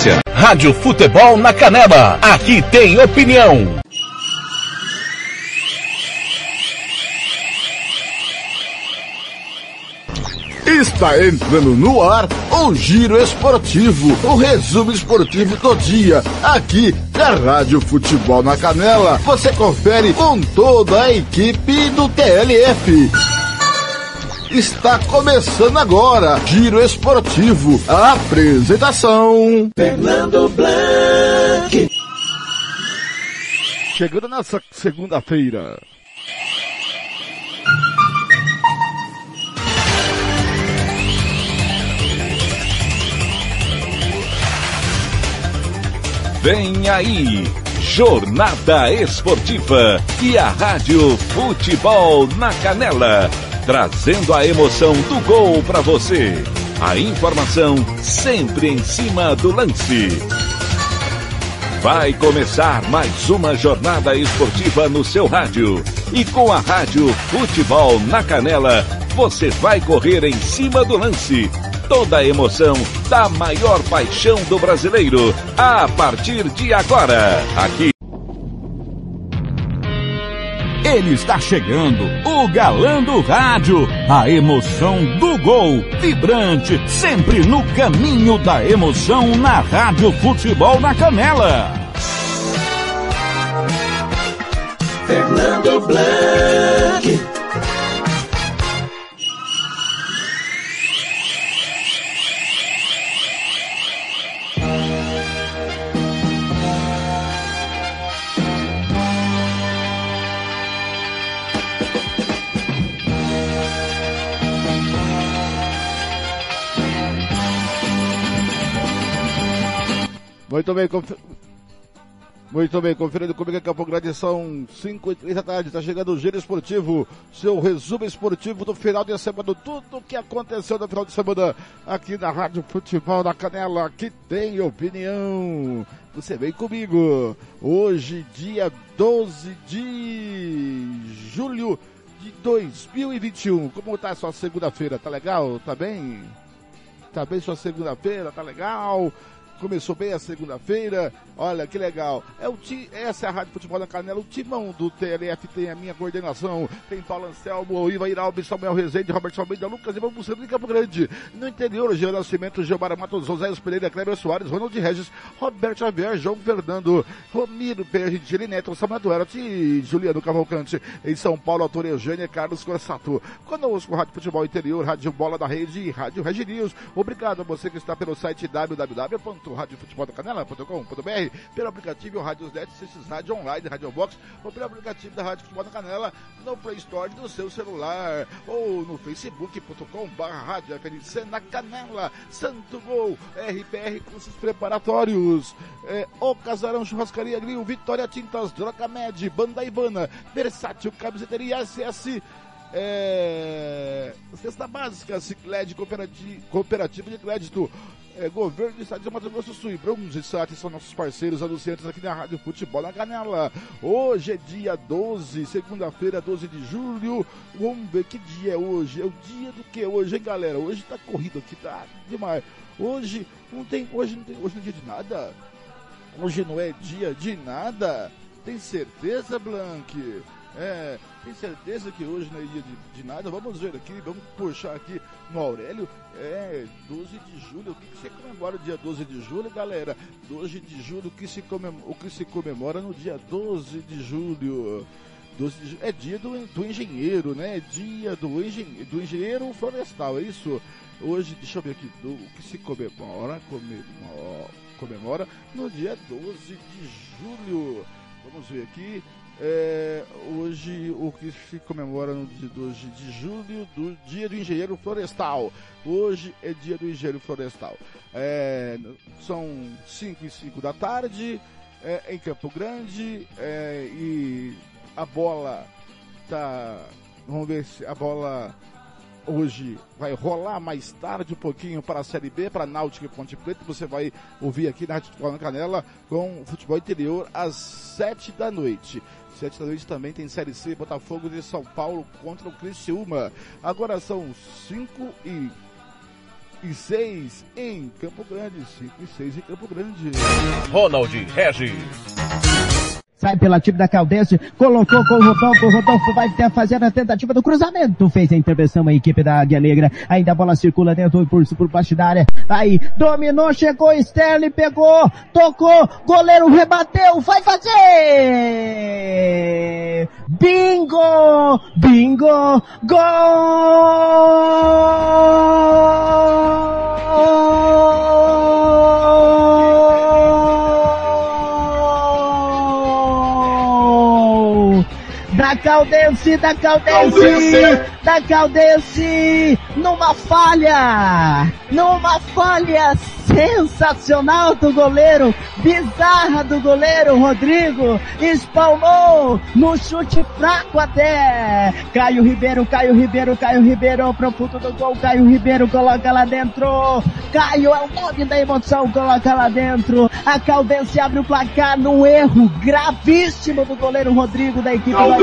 audiência. Rádio Futebol na Canela. Aqui tem opinião. Está entrando no ar o Giro Esportivo, o resumo esportivo do dia, aqui da Rádio Futebol na Canela. Você confere com toda a equipe do TLF. Está começando agora, Giro Esportivo, a apresentação. Fernando Blanc. Chegando nessa segunda-feira. Vem aí, Jornada Esportiva e a Rádio Futebol na Canela, trazendo a emoção do gol para você. A informação sempre em cima do lance. Vai começar mais uma jornada esportiva no seu rádio. E com a Rádio Futebol na Canela, você vai correr em cima do lance toda a emoção da maior paixão do brasileiro. A partir de agora, aqui. Ele está chegando, o galã do rádio, a emoção do gol, vibrante, sempre no caminho da emoção na Rádio Futebol na Canela. Fernando Blanc. Muito bem, confer... Muito bem, conferindo comigo daqui a pouco, grande são 5 e 3 da tarde, está chegando o Giro Esportivo, seu resumo esportivo do final de semana, tudo o que aconteceu no final de semana aqui na Rádio Futebol da Canela, que tem opinião. Você vem comigo, hoje dia 12 de julho de 2021, como tá a sua segunda-feira, tá legal? Tá bem? Tá bem sua segunda-feira, tá legal? Começou bem a segunda-feira. Olha que legal. É o ti, essa é a Rádio Futebol da Canela. O timão do TLF tem a minha coordenação. Tem Paulo Anselmo, Iva Iralbi, Samuel Rezende, Roberto Almeida, Lucas e Vamos de Campo Grande. No interior, Geo Nascimento, Gilmar Matos, José Pereira, Kleber Soares, Ronald Regis, Roberto Xavier, João Fernando, Romiro Perrigini Neto, Samuel Duarte e Juliano Cavalcante. Em São Paulo, autor Eugênia Carlos Corsato. Conosco, Rádio Futebol Interior, Rádio Bola da Rede e Rádio Regi News. Obrigado a você que está pelo site www radiofuteboldacanela.com.br, pelo aplicativo Rádios Net, esses rádio online, Rádio Box, ou pelo aplicativo da Rádio Futebol da Canela no Play Store do seu celular, ou no facebook.com.br Rádio FNC na Canela, Santo Gol, RPR Cursos Preparatórios, é, O Casarão Churrascaria Grill, Vitória Tintas, Drogamed, Banda Ivana, Versátil Camiseteria SS, é, cesta básica, Cicled Cooperativa de Crédito, é, governo do estado de Mato Grosso do Sul e Bruns e são nossos parceiros anunciantes aqui na Rádio Futebol na Canela. Hoje é dia 12, segunda-feira, 12 de julho. Vamos ver que dia é hoje. É o dia do que hoje, hein, galera? Hoje tá corrido aqui, tá demais. Hoje não tem, hoje não tem, hoje não é dia de nada. Hoje não é dia de nada. Tem certeza, Blank? É, tem certeza que hoje não é dia de, de, nada? Vamos ver aqui, vamos puxar aqui no Aurélio. É, 12 de julho. O que, que você comemora dia 12 de julho, galera? 12 de julho, o que se comemora, o que se comemora no dia 12 de julho? 12 de julho é dia do, do engenheiro, né? É dia do, engen, do engenheiro florestal, é isso? Hoje, deixa eu ver aqui, do, o que se comemora, comemora, comemora no dia 12 de julho. Vamos ver aqui. É, hoje o que se comemora no dia 12 de julho, do dia do engenheiro florestal. Hoje é dia do engenheiro florestal. É, são 5 e 5 da tarde é, em Campo Grande é, e a bola tá. Vamos ver se a bola hoje vai rolar mais tarde um pouquinho para a Série B, para Náutica e Ponte Preta. Você vai ouvir aqui na Rádio Futebol na Canela com o futebol interior às sete da noite. Sete da noite também tem Série C, Botafogo de São Paulo contra o Criciúma. Agora são cinco e e 6 em Campo Grande. 5 e 6 em Campo Grande. Ronald Regis. Sai pela time da Caldense, colocou com o Rodolfo, o Rodolfo vai fazer a tentativa do cruzamento, fez a intervenção a equipe da Águia Negra, ainda a bola circula dentro impulso por baixo da área, aí, dominou, chegou, Sterling pegou, tocou, goleiro rebateu, vai fazer! Bingo! Bingo! Gol! Da Caldense, da Caldense, da Caldense, numa falha, numa falha sensacional do goleiro, bizarra do goleiro Rodrigo, espalmou no chute fraco até. Caio Ribeiro, Caio Ribeiro, Caio Ribeiro, pro fundo do gol, Caio Ribeiro coloca lá dentro. Caio é o nome da emoção, coloca lá dentro. A Caldense abre o placar num erro gravíssimo do goleiro Rodrigo da equipe da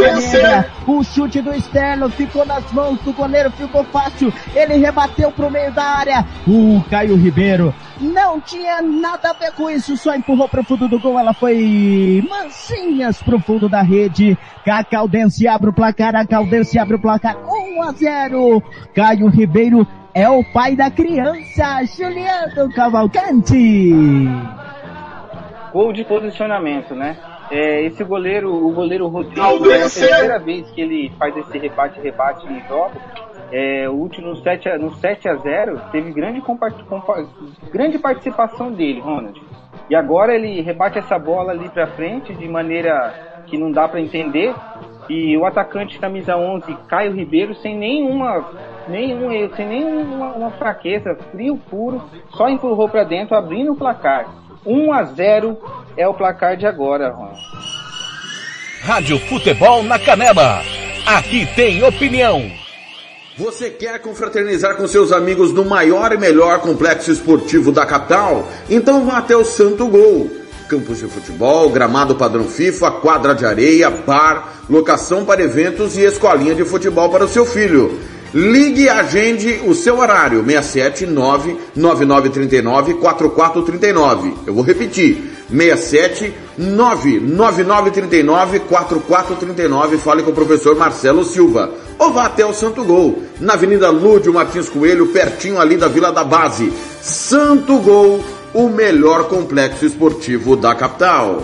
Negra. O chute do externo ficou nas mãos do goleiro, ficou fácil. Ele rebateu pro meio da área. O Caio Ribeiro não tinha nada a ver com isso, só empurrou pro fundo do gol, ela foi mansinhas pro fundo da rede. A Caldense abre o placar, a Caldense abre o placar 1 a 0. Caio Ribeiro é o pai da criança, Juliano Cavalcante. Gol de posicionamento, né? É, esse goleiro, o goleiro Rodrigo, é a terceira vez que ele faz esse rebate-rebate em jogos. É, o último no 7, a, no 7 a 0 teve grande, grande participação dele, Ronald. E agora ele rebate essa bola ali pra frente de maneira que não dá para entender. E o atacante camisa 11, Caio Ribeiro, sem nenhuma, nenhum erro, sem nenhuma uma fraqueza, frio puro, só empurrou para dentro, abrindo o placar. 1 a 0 é o placar de agora, Ronald. Rádio Futebol na Canela. Aqui tem opinião. Você quer confraternizar com seus amigos no maior e melhor complexo esportivo da capital? Então vá até o Santo Gol. Campos de futebol, gramado padrão FIFA, quadra de areia, bar, locação para eventos e escolinha de futebol para o seu filho. Ligue e agende o seu horário, 679 9939 4439. Eu vou repetir, 67 99939 4439. Fale com o professor Marcelo Silva. Ou vá até o Santo Gol, na Avenida Lúdio Martins Coelho, pertinho ali da Vila da Base. Santo Gol, o melhor complexo esportivo da capital.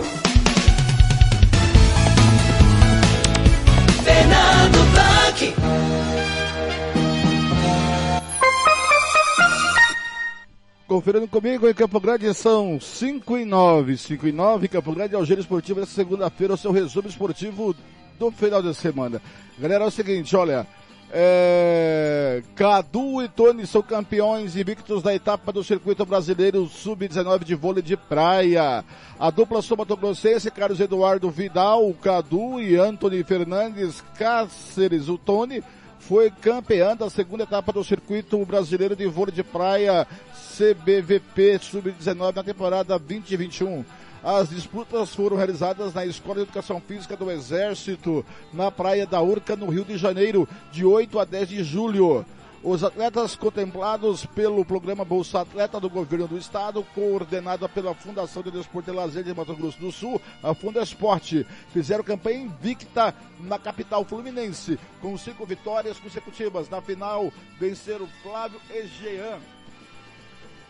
Conferindo comigo em Campo Grande são 5 e 9, 5 e 9, Campo Grande o Giro Esportivo dessa segunda-feira, o seu resumo esportivo do final de semana. Galera, é o seguinte, olha, é... Cadu e Tony são campeões invictos da etapa do circuito brasileiro sub-19 de vôlei de praia. A dupla somatogrossense, Carlos Eduardo Vidal, Cadu e Anthony Fernandes Cáceres, o Tony, foi campeã da segunda etapa do circuito brasileiro de vôlei de praia CBVP Sub-19 na temporada 2021. As disputas foram realizadas na Escola de Educação Física do Exército, na Praia da Urca, no Rio de Janeiro, de 8 a 10 de julho. Os atletas contemplados pelo programa Bolsa Atleta do Governo do Estado, coordenada pela Fundação de Desporto e Lazer de Mato Grosso do Sul, a Funda Esporte, fizeram campanha invicta na capital fluminense, com cinco vitórias consecutivas. Na final, venceram Flávio e Jean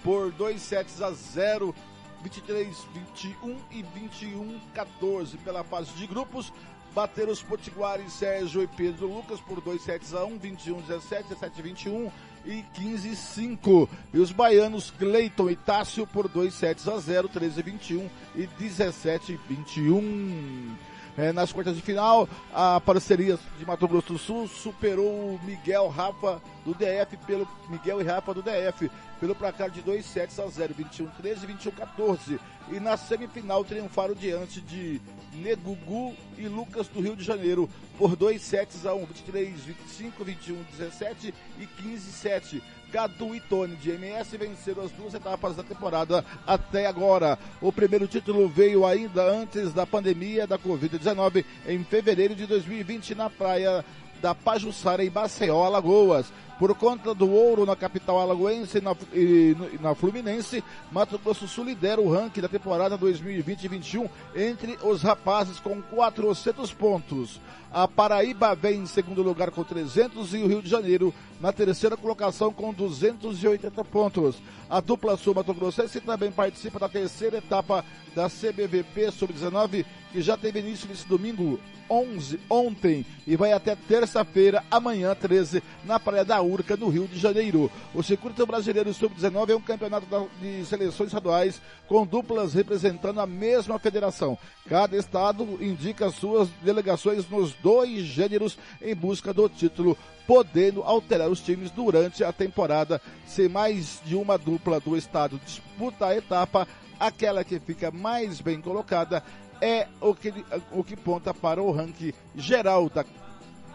por dois sets a 0 23, 21 e 21, 14 pela fase de grupos. Bateram os potiguares Sérgio e Pedro Lucas por 2 sets a 1, 21, 17, 17, 21 e 15, 5. E os baianos Cleiton e Tássio por 2 sets a 0, 13, 21 e 17, 21. É, nas quartas de final, a parceria de Mato Grosso do Sul superou o Miguel Rafa do DF pelo Miguel e Rafa do DF pelo placar de 2 sets a 0, 21 13 21 14. E na semifinal triunfaram diante de Negugu e Lucas do Rio de Janeiro por 2 sets a 1, 23 25 21 17 e 15 7. Cadu e Tony de MS venceram as duas etapas da temporada até agora. O primeiro título veio ainda antes da pandemia da Covid-19 em fevereiro de 2020 na praia da Pajuçara em Maceió, Alagoas. Por conta do ouro na capital alagoense e na, e, na Fluminense, Mato Grosso Sul lidera o ranking da temporada 2020-21 entre os rapazes com 400 pontos. A Paraíba vem em segundo lugar com 300 e o Rio de Janeiro na terceira colocação com 280 pontos. A dupla sul Mato Grossense também participa da terceira etapa da CBVP Sub-19, que já teve início nesse domingo 11 ontem e vai até terça-feira, amanhã 13, na Praia da Urca, no Rio de Janeiro. O Circuito Brasileiro Sub-19 é um campeonato de seleções estaduais com duplas representando a mesma federação. Cada estado indica suas delegações nos dois gêneros em busca do título podendo alterar os times durante a temporada. Se mais de uma dupla do estado disputa a etapa, aquela que fica mais bem colocada é o que, o que ponta para o ranking geral da,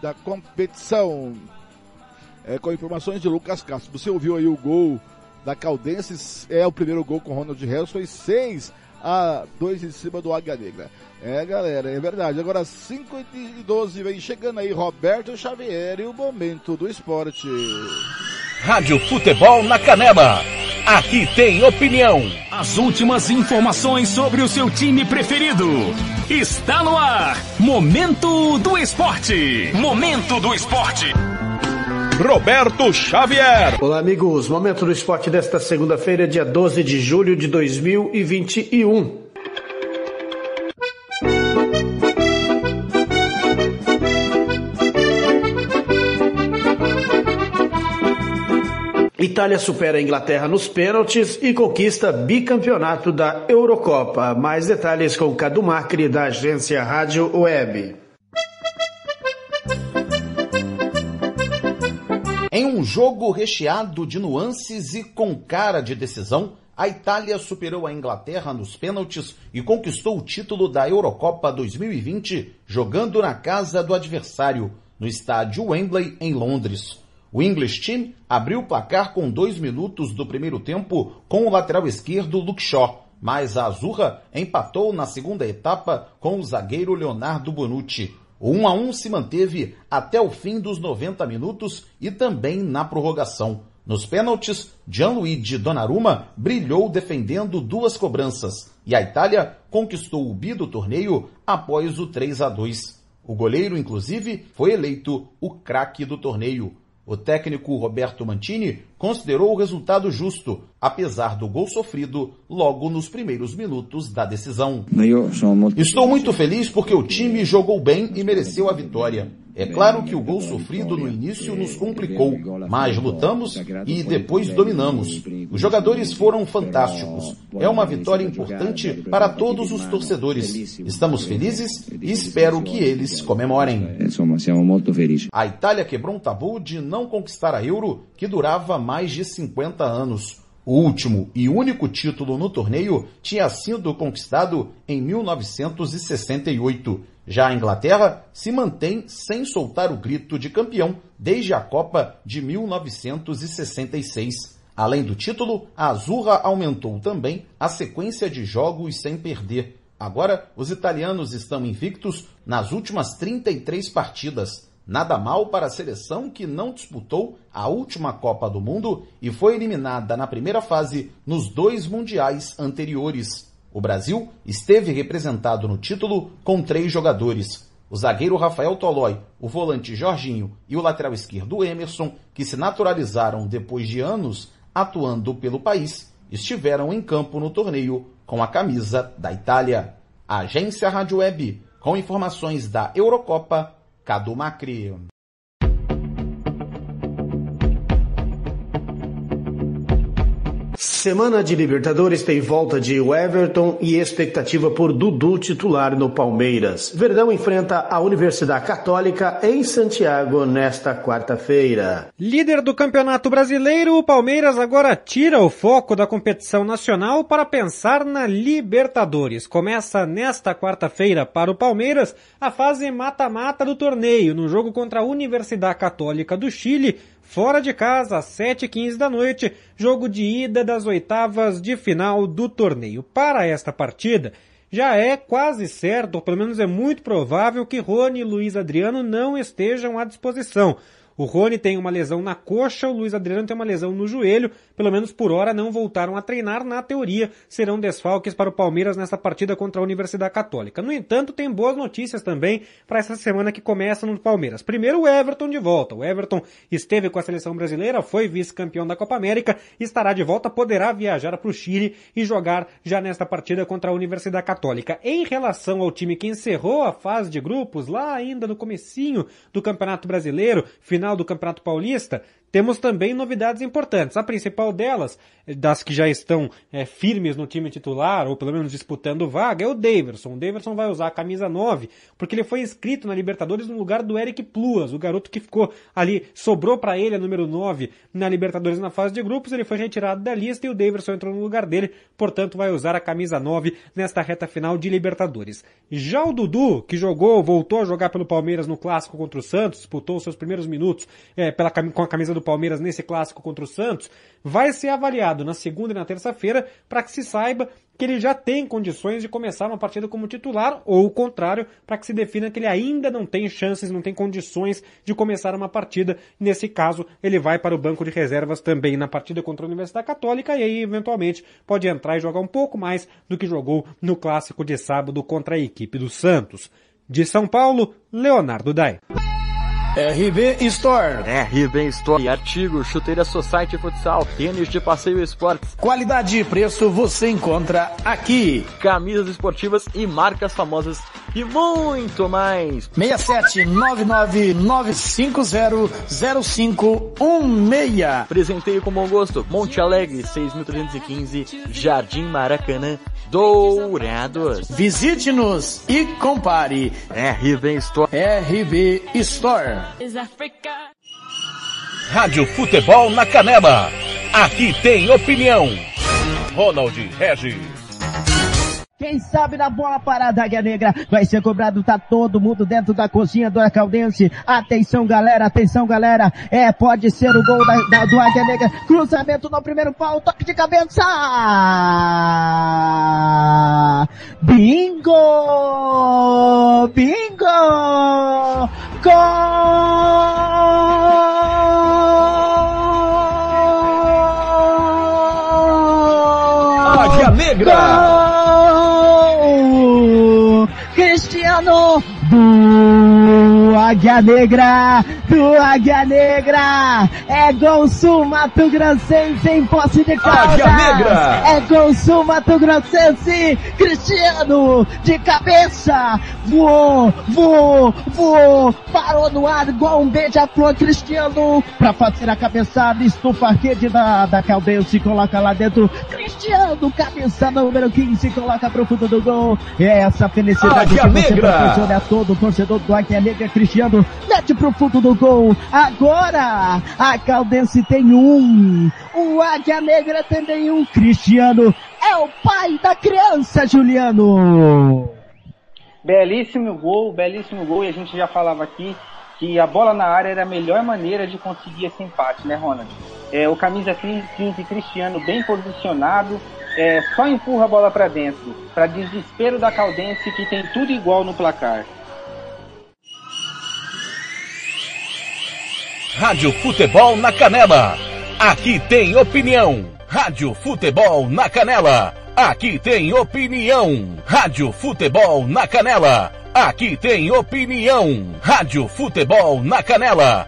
da competição. É, com informações de Lucas Castro. Você ouviu aí o gol da Caldense, é o primeiro gol com Ronald Helson e 6 a 2 em cima do Águia Negra. É, galera, é verdade. Agora 5 e 12 vem chegando aí Roberto Xavier e o momento do esporte. Rádio Futebol na Canela. Aqui tem opinião. As últimas informações sobre o seu time preferido. Está no ar. Momento do Esporte. Momento do Esporte. Roberto Xavier. Olá, amigos. Momento do Esporte desta segunda-feira, dia 12 de julho de 2021. Itália supera a Inglaterra nos pênaltis e conquista bicampeonato da Eurocopa. Mais detalhes com Cadu Macri, da agência Rádio Web. Em um jogo recheado de nuances e com cara de decisão, a Itália superou a Inglaterra nos pênaltis e conquistou o título da Eurocopa 2020, jogando na casa do adversário, no estádio Wembley, em Londres. O English Team abriu o placar com dois minutos do primeiro tempo com o lateral esquerdo Luke Shaw, mas a Azurra empatou na segunda etapa com o zagueiro Leonardo Bonucci. O 1 a 1 se manteve até o fim dos 90 minutos e também na prorrogação. Nos pênaltis, Gianluigi Donnarumma brilhou defendendo duas cobranças e a Itália conquistou o bi do torneio após o 3 a 2. O goleiro, inclusive, foi eleito o craque do torneio. O técnico Roberto Mantini considerou o resultado justo, apesar do gol sofrido logo nos primeiros minutos da decisão. Estou muito feliz porque o time jogou bem e mereceu a vitória. É claro que o gol sofrido no início nos complicou, mas lutamos e depois dominamos. Os jogadores foram fantásticos. É uma vitória importante para todos os torcedores. Estamos felizes e espero que eles comemorem. A Itália quebrou um tabu de não conquistar a Euro que durava mais de 50 anos. O último e único título no torneio tinha sido conquistado em 1968. Já a Inglaterra se mantém sem soltar o grito de campeão desde a Copa de 1966. Além do título, a Azurra aumentou também a sequência de jogos sem perder. Agora, os italianos estão invictos nas últimas 33 partidas. Nada mal para a seleção que não disputou a última Copa do Mundo e foi eliminada na primeira fase nos dois mundiais anteriores. O Brasil esteve representado no título com três jogadores: o zagueiro Rafael Tolói, o volante Jorginho e o lateral esquerdo Emerson, que se naturalizaram depois de anos atuando pelo país, estiveram em campo no torneio com a camisa da Itália. A agência Rádio Web, com informações da Eurocopa Cadu Macri. Semana de Libertadores tem volta de Everton e expectativa por Dudu titular no Palmeiras. Verdão enfrenta a Universidade Católica em Santiago nesta quarta-feira. Líder do Campeonato Brasileiro, o Palmeiras agora tira o foco da competição nacional para pensar na Libertadores. Começa nesta quarta-feira para o Palmeiras a fase mata-mata do torneio, no jogo contra a Universidade Católica do Chile, fora de casa, às 7h15 da noite, jogo de ida das oitavas de final do torneio. Para esta partida, já é quase certo, ou pelo menos é muito provável, que Rony e Luiz Adriano não estejam à disposição. O Rony tem uma lesão na coxa, o Luiz Adriano tem uma lesão no joelho, pelo menos por hora não voltaram a treinar, na teoria serão desfalques para o Palmeiras nesta partida contra a Universidade Católica. No entanto, tem boas notícias também para essa semana que começa no Palmeiras. Primeiro o Everton de volta. O Everton esteve com a seleção brasileira, foi vice-campeão da Copa América, estará de volta, poderá viajar para o Chile e jogar já nesta partida contra a Universidade Católica. Em relação ao time que encerrou a fase de grupos lá ainda no comecinho do Campeonato Brasileiro, final do Campeonato Paulista, temos também novidades importantes. A principal delas, das que já estão é, firmes no time titular, ou pelo menos disputando vaga, é o Daverson. O Daverson vai usar a camisa 9, porque ele foi inscrito na Libertadores no lugar do Eric Pluas, o garoto que ficou ali, sobrou para ele a número 9 na Libertadores na fase de grupos, ele foi retirado da lista e o Daverson entrou no lugar dele, portanto vai usar a camisa 9 nesta reta final de Libertadores. Já o Dudu, que jogou, voltou a jogar pelo Palmeiras no clássico contra o Santos, disputou seus primeiros minutos é, pela, com a camisa do do Palmeiras nesse clássico contra o Santos, vai ser avaliado na segunda e na terça-feira para que se saiba que ele já tem condições de começar uma partida como titular, ou o contrário, para que se defina que ele ainda não tem chances, não tem condições de começar uma partida. Nesse caso, ele vai para o banco de reservas também na partida contra a Universidade Católica e aí, eventualmente, pode entrar e jogar um pouco mais do que jogou no clássico de sábado contra a equipe do Santos. De São Paulo, Leonardo Dai. RB Store. RB Store. Artigo, chuteira Society Futsal, tênis de passeio e esportes. Qualidade e preço você encontra aqui. Camisas esportivas e marcas famosas e muito mais. 67 999500516. Presenteio com bom gosto. Monte Alegre, 6.315, Jardim Maracanã, Dourados. Visite-nos e compare. RB Store. RB Store. Rádio Futebol na Canela. Aqui tem opinião. Ronald Regis. Quem sabe na bola parada, Águia Negra vai ser cobrado, tá todo mundo dentro da cozinha do Acaldense. Atenção galera, atenção galera, é, pode ser o gol da, da, do Águia Negra. Cruzamento no primeiro pau, toque de cabeça! Bingo! Bingo! Gol! Águia Negra! Gol! Cristiano do Águia Negra, do Águia Negra, é gol sul Mato Grossense em posse de Caldas, é gol sul Mato Grossense, Cristiano de cabeça, voou, voou, voou, parou no ar igual um beija-flor Cristiano, pra fazer a cabeçada, estufa a rede da, da Caldense, coloca lá dentro, Cristiano, cabeça número 15, coloca pro fundo do gol, é essa felicidade Águia que você Negra! proporciona a todo torcedor do Águia Negra, Cristiano, mete pro fundo do gol, agora, a Caldense tem um, o Águia Negra também um, Cristiano, é o pai da criança, Juliano. Belíssimo gol, belíssimo gol, e a gente já falava aqui que a bola na área era a melhor maneira de conseguir esse empate, né, Ronald? É, o camisa 15 Cristiano bem posicionado, é, só empurra a bola para dentro, para desespero da Caldense que tem tudo igual no placar. Rádio Futebol na Canela. Aqui tem opinião. Rádio Futebol na Canela. Aqui tem opinião. Rádio Futebol na Canela. Aqui tem opinião. Rádio Futebol na Canela.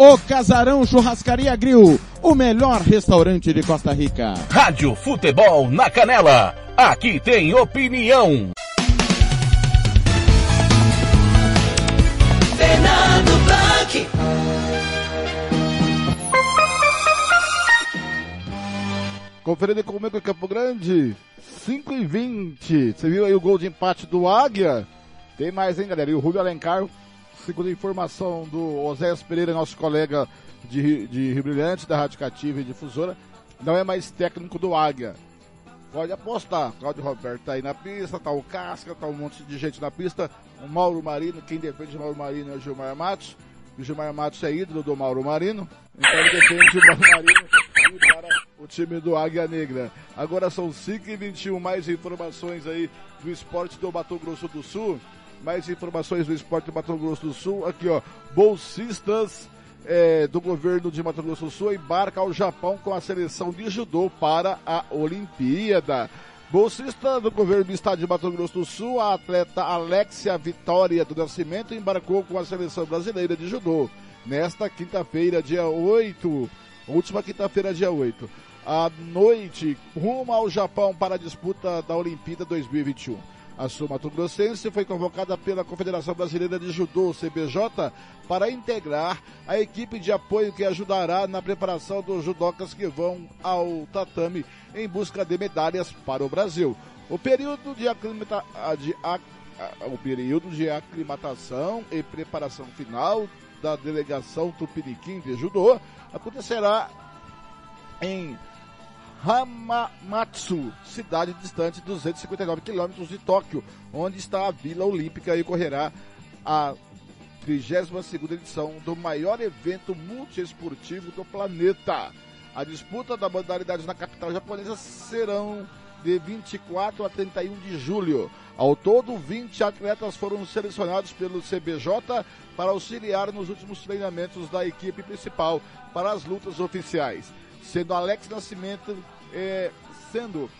O Casarão Churrascaria Grill, o melhor restaurante de Costa Rica. Rádio Futebol na Canela. Aqui tem opinião. Fernando Blanc. Conferindo comigo em Campo Grande, 5 e 20. Você viu aí o gol de empate do Águia? Tem mais, hein, galera? E o Rubio Alencar, segundo a informação do Oséias Pereira, nosso colega de, de Rio Brilhante, da Rádio Cativa e Difusora, não é mais técnico do Águia. Pode apostar. Claudio Roberto tá aí na pista, tá o Casca, tá um monte de gente na pista. O Mauro Marino, quem defende o Mauro Marino é o Gilmar Matos. O Gilmar Matos é ídolo do Mauro Marino. Então ele defende o Mauro Marino e para o time do Águia Negra. Agora são 5 e 21 mais informações aí do esporte do Mato Grosso do Sul. Mais informações do esporte do Mato Grosso do Sul. Aqui, ó. Bolsistas é, do governo de Mato Grosso do Sul embarca ao Japão com a seleção de judô para a Olimpíada. Bolsista do governo do estado de Mato Grosso do Sul, a atleta Alexia Vitória do Nascimento embarcou com a seleção brasileira de judô nesta quinta-feira, dia 8, última quinta-feira, dia 8, à noite, rumo ao Japão para a disputa da Olimpíada 2021. A Sul Mato Grossense foi convocada pela Confederação Brasileira de Judô, CBJ, para integrar a equipe de apoio que ajudará na preparação dos judocas que vão ao tatame em busca de medalhas para o Brasil. O período de, aclimata... de ac... o período de aclimatação e preparação final da delegação Tupiniquim de Judô acontecerá em Hamamatsu, cidade distante 259 quilômetros de Tóquio, onde está a Vila Olímpica e ocorrerá a 32ª edição do maior evento multiesportivo do planeta. A disputa da modalidade na capital japonesa serão de 24 a 31 de julho. Ao todo, 20 atletas foram selecionados pelo CBJ para auxiliar nos últimos treinamentos da equipe principal para as lutas oficiais sendo Alex Nascimento, é, sendo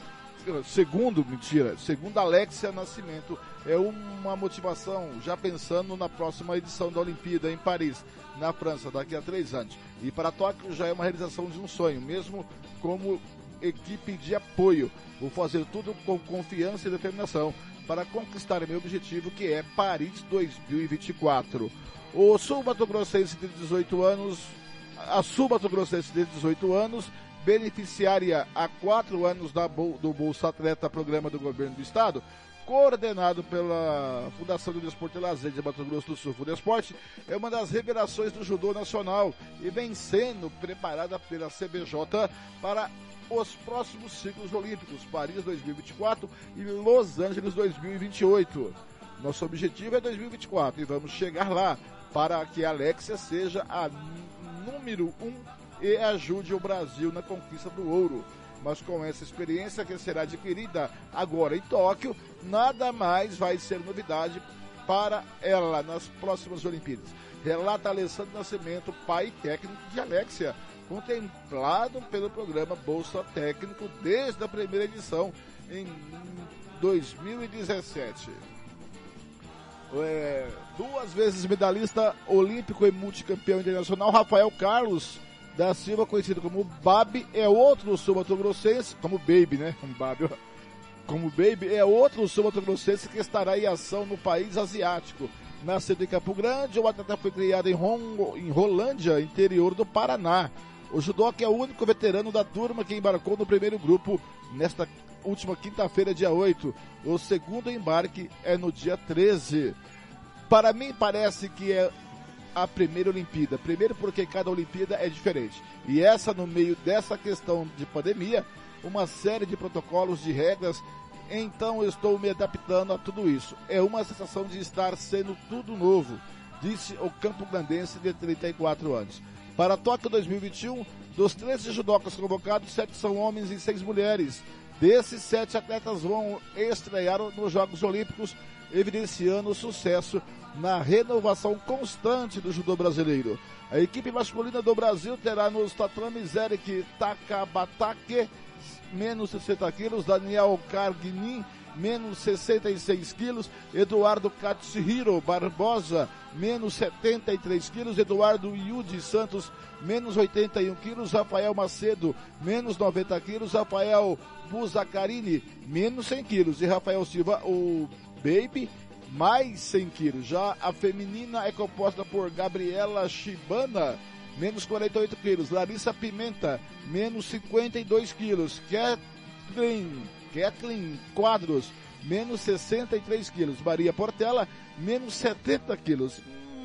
segundo, mentira, segundo Alexia Nascimento, é uma motivação já pensando na próxima edição da Olimpíada em Paris, na França, daqui a três anos. E para Tóquio já é uma realização de um sonho, mesmo como equipe de apoio. Vou fazer tudo com confiança e determinação para conquistar meu objetivo, que é Paris 2024. O Sul Mato Grossense de 18 anos a Grossense de 18 anos, beneficiária há quatro anos da, do Bolsa Atleta, programa do governo do estado, coordenado pela Fundação do Desporto e Lazer de Mato Grosso do Sul, Fudesporte, é uma das revelações do judô nacional e vem sendo preparada pela CBJ para os próximos ciclos olímpicos, Paris 2024 e Los Angeles 2028. Nosso objetivo é 2024 e vamos chegar lá para que a Alexia seja a número um e ajude o Brasil na conquista do ouro. Mas com essa experiência que será adquirida agora em Tóquio, nada mais vai ser novidade para ela nas próximas Olimpíadas. Relata Alessandro Nascimento, pai técnico de Alexia, contemplado pelo programa Bolsa Técnico desde a primeira edição em 2017 é, duas vezes medalhista olímpico e multicampeão internacional, Rafael Carlos da Silva, conhecido como Babi, é outro sul-mato-grossense, como Baby, né? Como Babi, como Baby, é outro sul-mato-grossense que estará em ação no país asiático. Nascido em Campo Grande, o atleta foi criado em, Rongo, em Rolândia, interior do Paraná. O judoca é o único veterano da turma que embarcou no primeiro grupo nesta última quinta-feira, dia 8. O segundo embarque é no dia 13. Para mim, parece que é a primeira Olimpíada. Primeiro, porque cada Olimpíada é diferente. E essa, no meio dessa questão de pandemia, uma série de protocolos, de regras. Então, eu estou me adaptando a tudo isso. É uma sensação de estar sendo tudo novo, disse o campo grandense de 34 anos. Para Tóquio 2021, dos 13 judocas convocados, sete são homens e seis mulheres. Desses sete atletas vão estrear nos Jogos Olímpicos, evidenciando o sucesso na renovação constante do judô brasileiro. A equipe masculina do Brasil terá nos tatames Eric Takabatake, menos 60 quilos, Daniel Carguinin, menos 66 quilos, Eduardo Katsuhiro Barbosa, menos 73 quilos, Eduardo Yudi Santos, menos 81 quilos, Rafael Macedo, menos 90 quilos, Rafael Buzacarini, menos 100 quilos, e Rafael Silva, o Baby, mais 100 quilos. Já a feminina é composta por Gabriela Shibana, menos 48 quilos, Larissa Pimenta, menos 52 quilos, Kathleen, Kathleen Quadros, menos 63 quilos, Maria Portela, menos 70 quilos,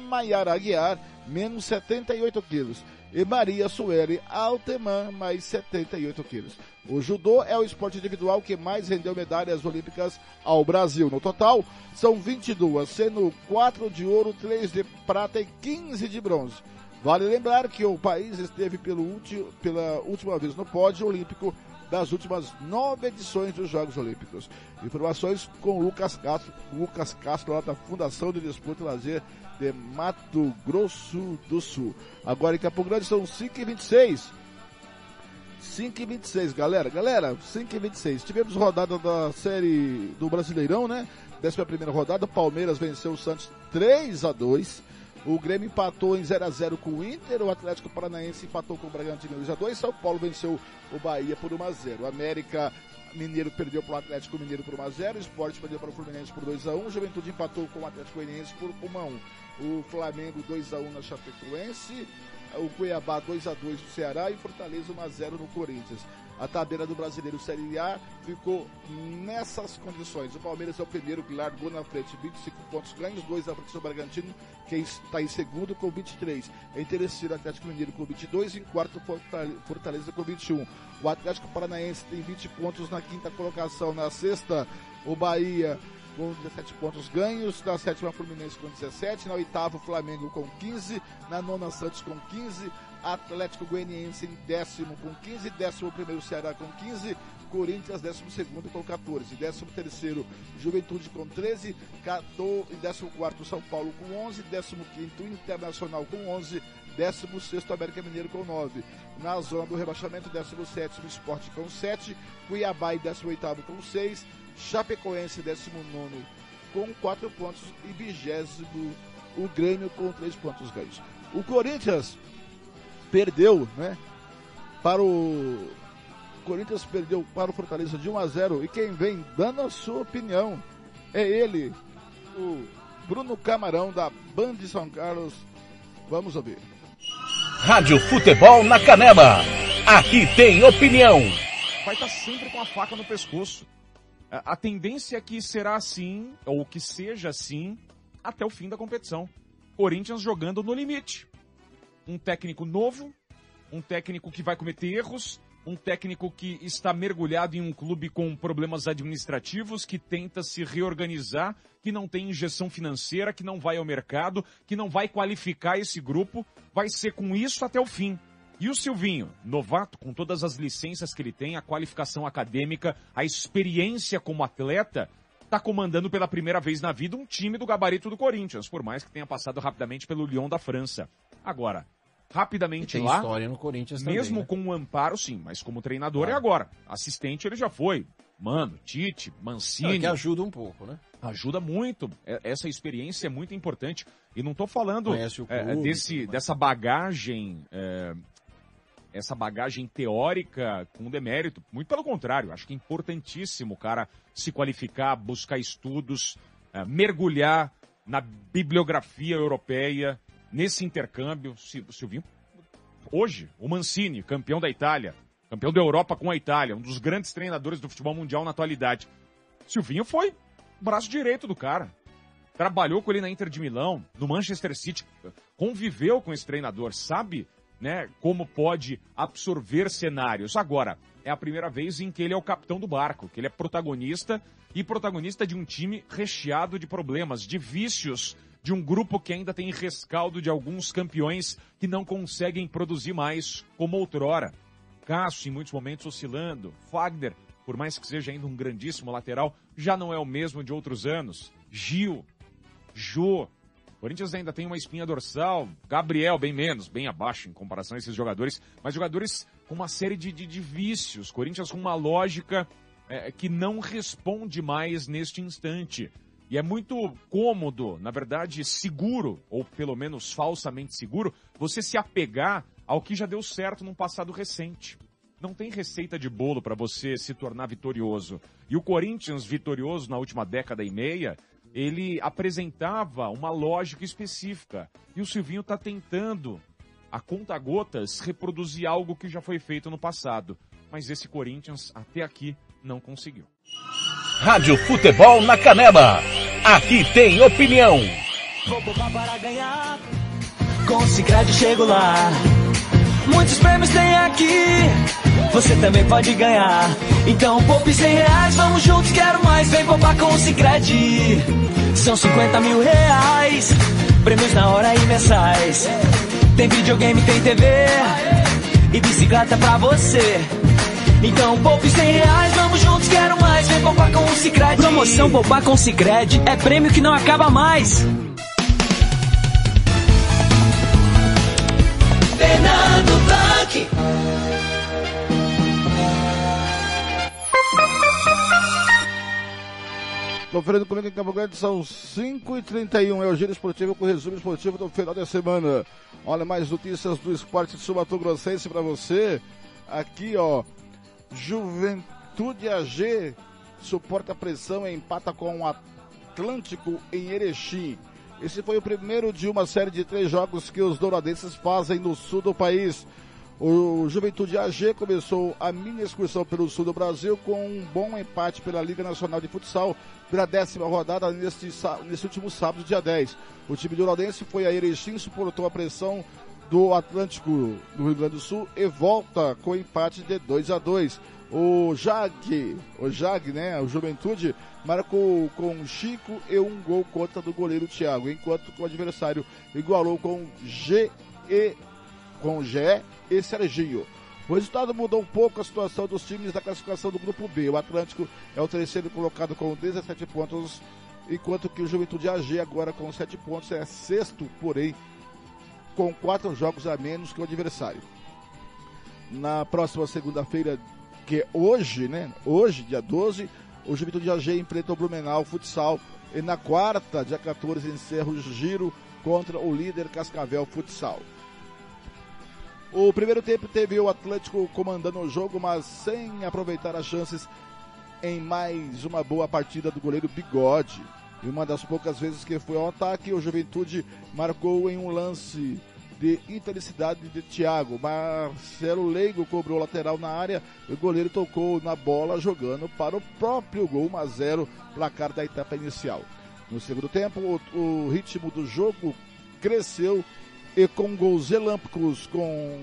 Maiara Aguiar, menos 78 quilos. E Maria Sueli Alteman, mais 78 quilos. O judô é o esporte individual que mais rendeu medalhas olímpicas ao Brasil. No total, são 22, sendo 4 de ouro, 3 de prata e 15 de bronze. Vale lembrar que o país esteve ulti, pela última vez no pódio olímpico das últimas nove edições dos Jogos Olímpicos. Informações com Lucas Castro, Lucas Castro lá da Fundação de Desporto e Lazer de Mato Grosso do Sul. Agora em Campo Grande são 5h26. 5h26, galera. Galera, 5h26. Tivemos rodada da série do Brasileirão, né? Décima primeira rodada. Palmeiras venceu o Santos 3 a 2 o Grêmio empatou em 0 a 0 com o Inter, o Atlético Paranaense empatou com o Bragantino 2 a 2 São Paulo venceu o Bahia por 1 a 0 O América Mineiro perdeu para o Atlético Mineiro por 1 a 0 o Sport perdeu para o Fluminense por 2 a 1 o Juventude empatou com o Atlético Goianiense por 1 a 1 O Flamengo 2 a 1 na Chapecoense, o Cuiabá 2 a 2 no Ceará e Fortaleza 1 a 0 no Corinthians. A tabela do Brasileiro Série A ficou nessas condições. O Palmeiras é o primeiro que largou na frente, 25 pontos ganhos, dois à frente do Bragantino, que está em segundo com 23. Em terceiro, Atlético Mineiro com 22, em quarto, Fortaleza com 21. O Atlético Paranaense tem 20 pontos na quinta colocação. Na sexta, o Bahia com 17 pontos ganhos, na sétima Fluminense com 17, na oitava Flamengo com 15, na nona Santos com 15, Atlético Goianiense em décimo com 15, décimo primeiro Ceará com 15, Corinthians décimo segundo com 14, décimo terceiro Juventude com 13, 14, e décimo quarto São Paulo com 11, décimo quinto Internacional com 11, décimo sexto América Mineiro com 9. Na zona do rebaixamento, décimo sétimo Esporte com 7, Cuiabá e décimo oitavo com 6, Chapecoense décimo nono com 4 pontos e vigésimo o Grêmio com 3 pontos ganhos. O Corinthians perdeu, né? Para o Corinthians perdeu para o Fortaleza de 1 a 0 e quem vem dando a sua opinião é ele, o Bruno Camarão da Band de São Carlos. Vamos ouvir. Rádio Futebol na Canela. Aqui tem opinião. Vai estar sempre com a faca no pescoço. A tendência é que será assim, ou que seja assim, até o fim da competição. Corinthians jogando no limite um técnico novo, um técnico que vai cometer erros, um técnico que está mergulhado em um clube com problemas administrativos, que tenta se reorganizar, que não tem injeção financeira, que não vai ao mercado, que não vai qualificar esse grupo, vai ser com isso até o fim. E o Silvinho, novato, com todas as licenças que ele tem, a qualificação acadêmica, a experiência como atleta, está comandando pela primeira vez na vida um time do gabarito do Corinthians, por mais que tenha passado rapidamente pelo Lyon da França. Agora, rapidamente lá. história no Corinthians Mesmo também, né? com o amparo, sim, mas como treinador claro. é agora. Assistente ele já foi. Mano, Tite, Mancini. É que ajuda um pouco, né? Ajuda muito. Essa experiência é muito importante. E não estou falando é, clube, é, desse, dessa bagagem, é, essa bagagem teórica com demérito. Muito pelo contrário. Acho que é importantíssimo o cara se qualificar, buscar estudos, é, mergulhar na bibliografia europeia, nesse intercâmbio. Silvinho, hoje, o Mancini, campeão da Itália, campeão da Europa com a Itália, um dos grandes treinadores do futebol mundial na atualidade. Silvinho foi braço direito do cara. Trabalhou com ele na Inter de Milão, no Manchester City, conviveu com esse treinador, sabe, né, como pode absorver cenários. Agora, é a primeira vez em que ele é o capitão do barco, que ele é protagonista e protagonista de um time recheado de problemas, de vícios de um grupo que ainda tem rescaldo de alguns campeões que não conseguem produzir mais como outrora. Cássio, em muitos momentos, oscilando. Fagner, por mais que seja ainda um grandíssimo lateral, já não é o mesmo de outros anos. Gil, Jô, Corinthians ainda tem uma espinha dorsal, Gabriel bem menos, bem abaixo em comparação a esses jogadores, mas jogadores com uma série de, de, de vícios. Corinthians com uma lógica é, que não responde mais neste instante. E é muito cômodo, na verdade, seguro, ou pelo menos falsamente seguro, você se apegar ao que já deu certo num passado recente. Não tem receita de bolo para você se tornar vitorioso. E o Corinthians vitorioso na última década e meia, ele apresentava uma lógica específica. E o Silvinho está tentando, a conta gotas, reproduzir algo que já foi feito no passado. Mas esse Corinthians, até aqui, não conseguiu. Rádio Futebol na Canela. Aqui tem opinião. Vou poupar para ganhar. Com o Cicred chego lá. muitos prêmios tem aqui. Você também pode ganhar. Então poupe 100 reais, vamos juntos, quero mais. Vem poupar com o Cicred. São 50 mil reais, prêmios na hora e mensais. Tem videogame, tem TV e bicicleta pra você. Então poupe 100 reais, vamos juntos, quero mais. Poupar com o Cicred. Promoção Poupar com Cicred é prêmio que não acaba mais. Fernando Blanc. Conferindo comigo em Campo Grande, são 5h31. É o Giro Esportivo com o resumo esportivo do final da semana. Olha mais notícias do esporte de Sumato Grossense para você. Aqui, ó. Juventude AG suporta a pressão e empata com o Atlântico em Erechim. Esse foi o primeiro de uma série de três jogos que os douradenses fazem no sul do país. O Juventude AG começou a mini excursão pelo sul do Brasil com um bom empate pela Liga Nacional de Futsal pela décima rodada neste, neste último sábado, dia 10. O time douradense foi a Erechim, suportou a pressão do Atlântico do Rio Grande do Sul e volta com empate de 2 a 2 o Jag, o Jag, né, o Juventude, marcou com Chico e um gol contra do goleiro Thiago, enquanto o adversário igualou com G e com G e Serginho. O resultado mudou um pouco a situação dos times da classificação do grupo B. O Atlântico é o terceiro colocado com 17 pontos, enquanto que o Juventude AG agora com 7 pontos é sexto, porém com quatro jogos a menos que o adversário. Na próxima segunda-feira, que hoje, né? Hoje, dia 12, o Juventude AG enfrenta o Blumenau Futsal e na quarta, dia 14, encerra o giro contra o líder Cascavel Futsal. O primeiro tempo teve o Atlético comandando o jogo, mas sem aproveitar as chances em mais uma boa partida do goleiro Bigode. E uma das poucas vezes que foi ao ataque, o Juventude marcou em um lance de infelicidade de Thiago. Marcelo Leigo cobrou lateral na área, o goleiro tocou na bola jogando para o próprio gol 1 a 0, placar da etapa inicial. No segundo tempo, o, o ritmo do jogo cresceu e com gols relâmpagos com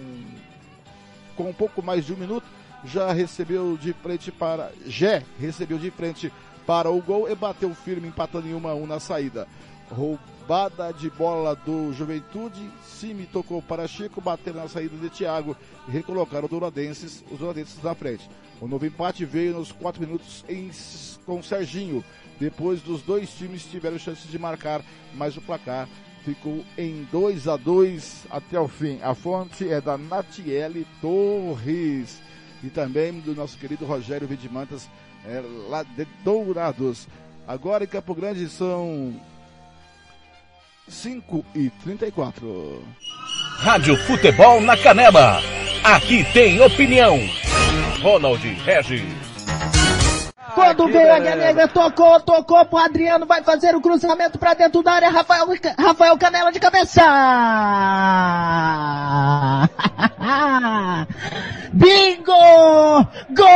com um pouco mais de um minuto já recebeu de frente para Jé recebeu de frente para o gol e bateu firme empatando em 1 a 1 na saída. Roubada de bola do Juventude, Simi tocou para Chico, bateu na saída de Thiago e recolocaram os Douradenses, os Douradenses na frente. O novo empate veio nos 4 minutos em, com Serginho. Depois dos dois times tiveram chances de marcar, mas o placar ficou em 2 a 2 até o fim. A fonte é da Natiele Torres e também do nosso querido Rogério Vidimantas, é, lá de Dourados. Agora em Campo Grande são 5 e 34. Rádio Futebol na Canela. Aqui tem opinião. Ronald Regis. Quando veio a Águia Negra, tocou, tocou pro Adriano, vai fazer o cruzamento pra dentro da área, Rafael, Rafael Canela de cabeça! Bingo! Gol!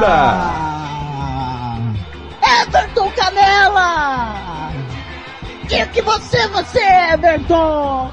Negra! Everton Canela! Que que você, você, Everton?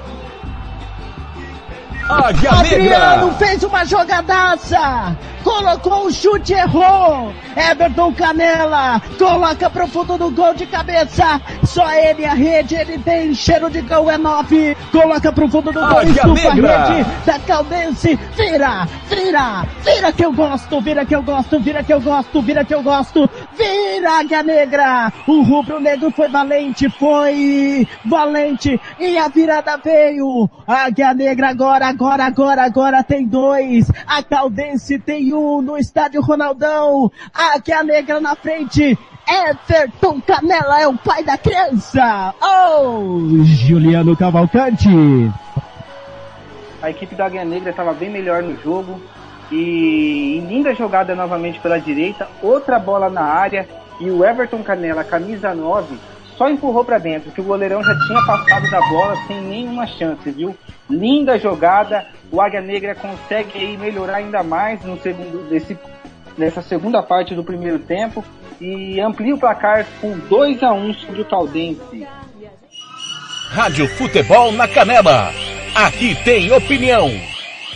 Águia Adriano Negra! fez uma jogadaça! Colocou o chute, errou! Everton Canela coloca pro fundo do gol de cabeça. Só ele a rede, ele tem cheiro de gol, é nove. Coloca pro fundo do gol, estufa a rede da Caldense. Vira, vira, vira que eu gosto, vira que eu gosto, vira que eu gosto, vira que eu gosto. Vira, Águia Negra! O rubro negro foi valente, foi valente. E a virada veio. Águia Negra agora, agora, agora, agora tem dois. A Caldense tem um no estádio Ronaldão. Águia Negra na frente. Everton Canela é o pai da criança. Oh, Juliano Cavalcante. A equipe da Águia Negra estava bem melhor no jogo. E linda jogada novamente pela direita, outra bola na área e o Everton Canela, camisa 9, só empurrou para dentro, que o goleirão já tinha passado da bola sem nenhuma chance, viu? Linda jogada. O Águia Negra consegue aí melhorar ainda mais no segundo, desse, nessa segunda parte do primeiro tempo e amplia o placar com 2 a 1 sobre o Caldense. Rádio Futebol na Canela. Aqui tem opinião.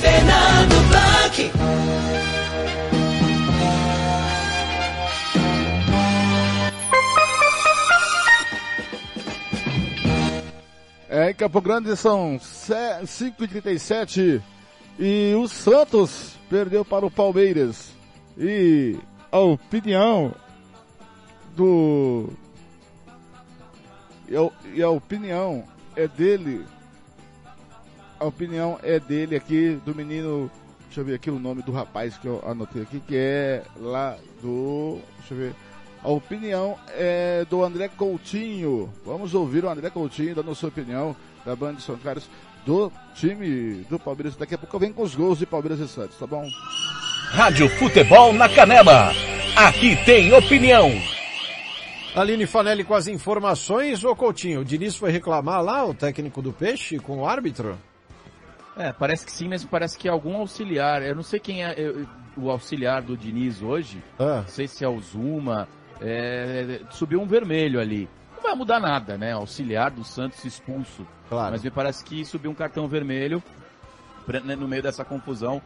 Fernando Blanc. É, em Campo Grande são 5h37 e o Santos perdeu para o Palmeiras. E a opinião do. E a, e a opinião é dele. A opinião é dele aqui, do menino. Deixa eu ver aqui o nome do rapaz que eu anotei aqui, que é lá do. Deixa eu ver. A opinião é do André Coutinho. Vamos ouvir o André Coutinho dando a sua opinião da banda de São Carlos do time do Palmeiras. Daqui a pouco eu venho com os gols de Palmeiras e Santos, tá bom? Rádio Futebol na Canela. Aqui tem opinião. Aline Fanelli com as informações. Ô Coutinho, o Diniz foi reclamar lá, o técnico do Peixe, com o árbitro? É, parece que sim, mas parece que algum auxiliar. Eu não sei quem é eu, o auxiliar do Diniz hoje. Ah. Não sei se é o Zuma. É, subiu um vermelho ali. Não vai mudar nada, né? Auxiliar do Santos expulso. Claro. Mas me parece que subiu um cartão vermelho pra, né, no meio dessa confusão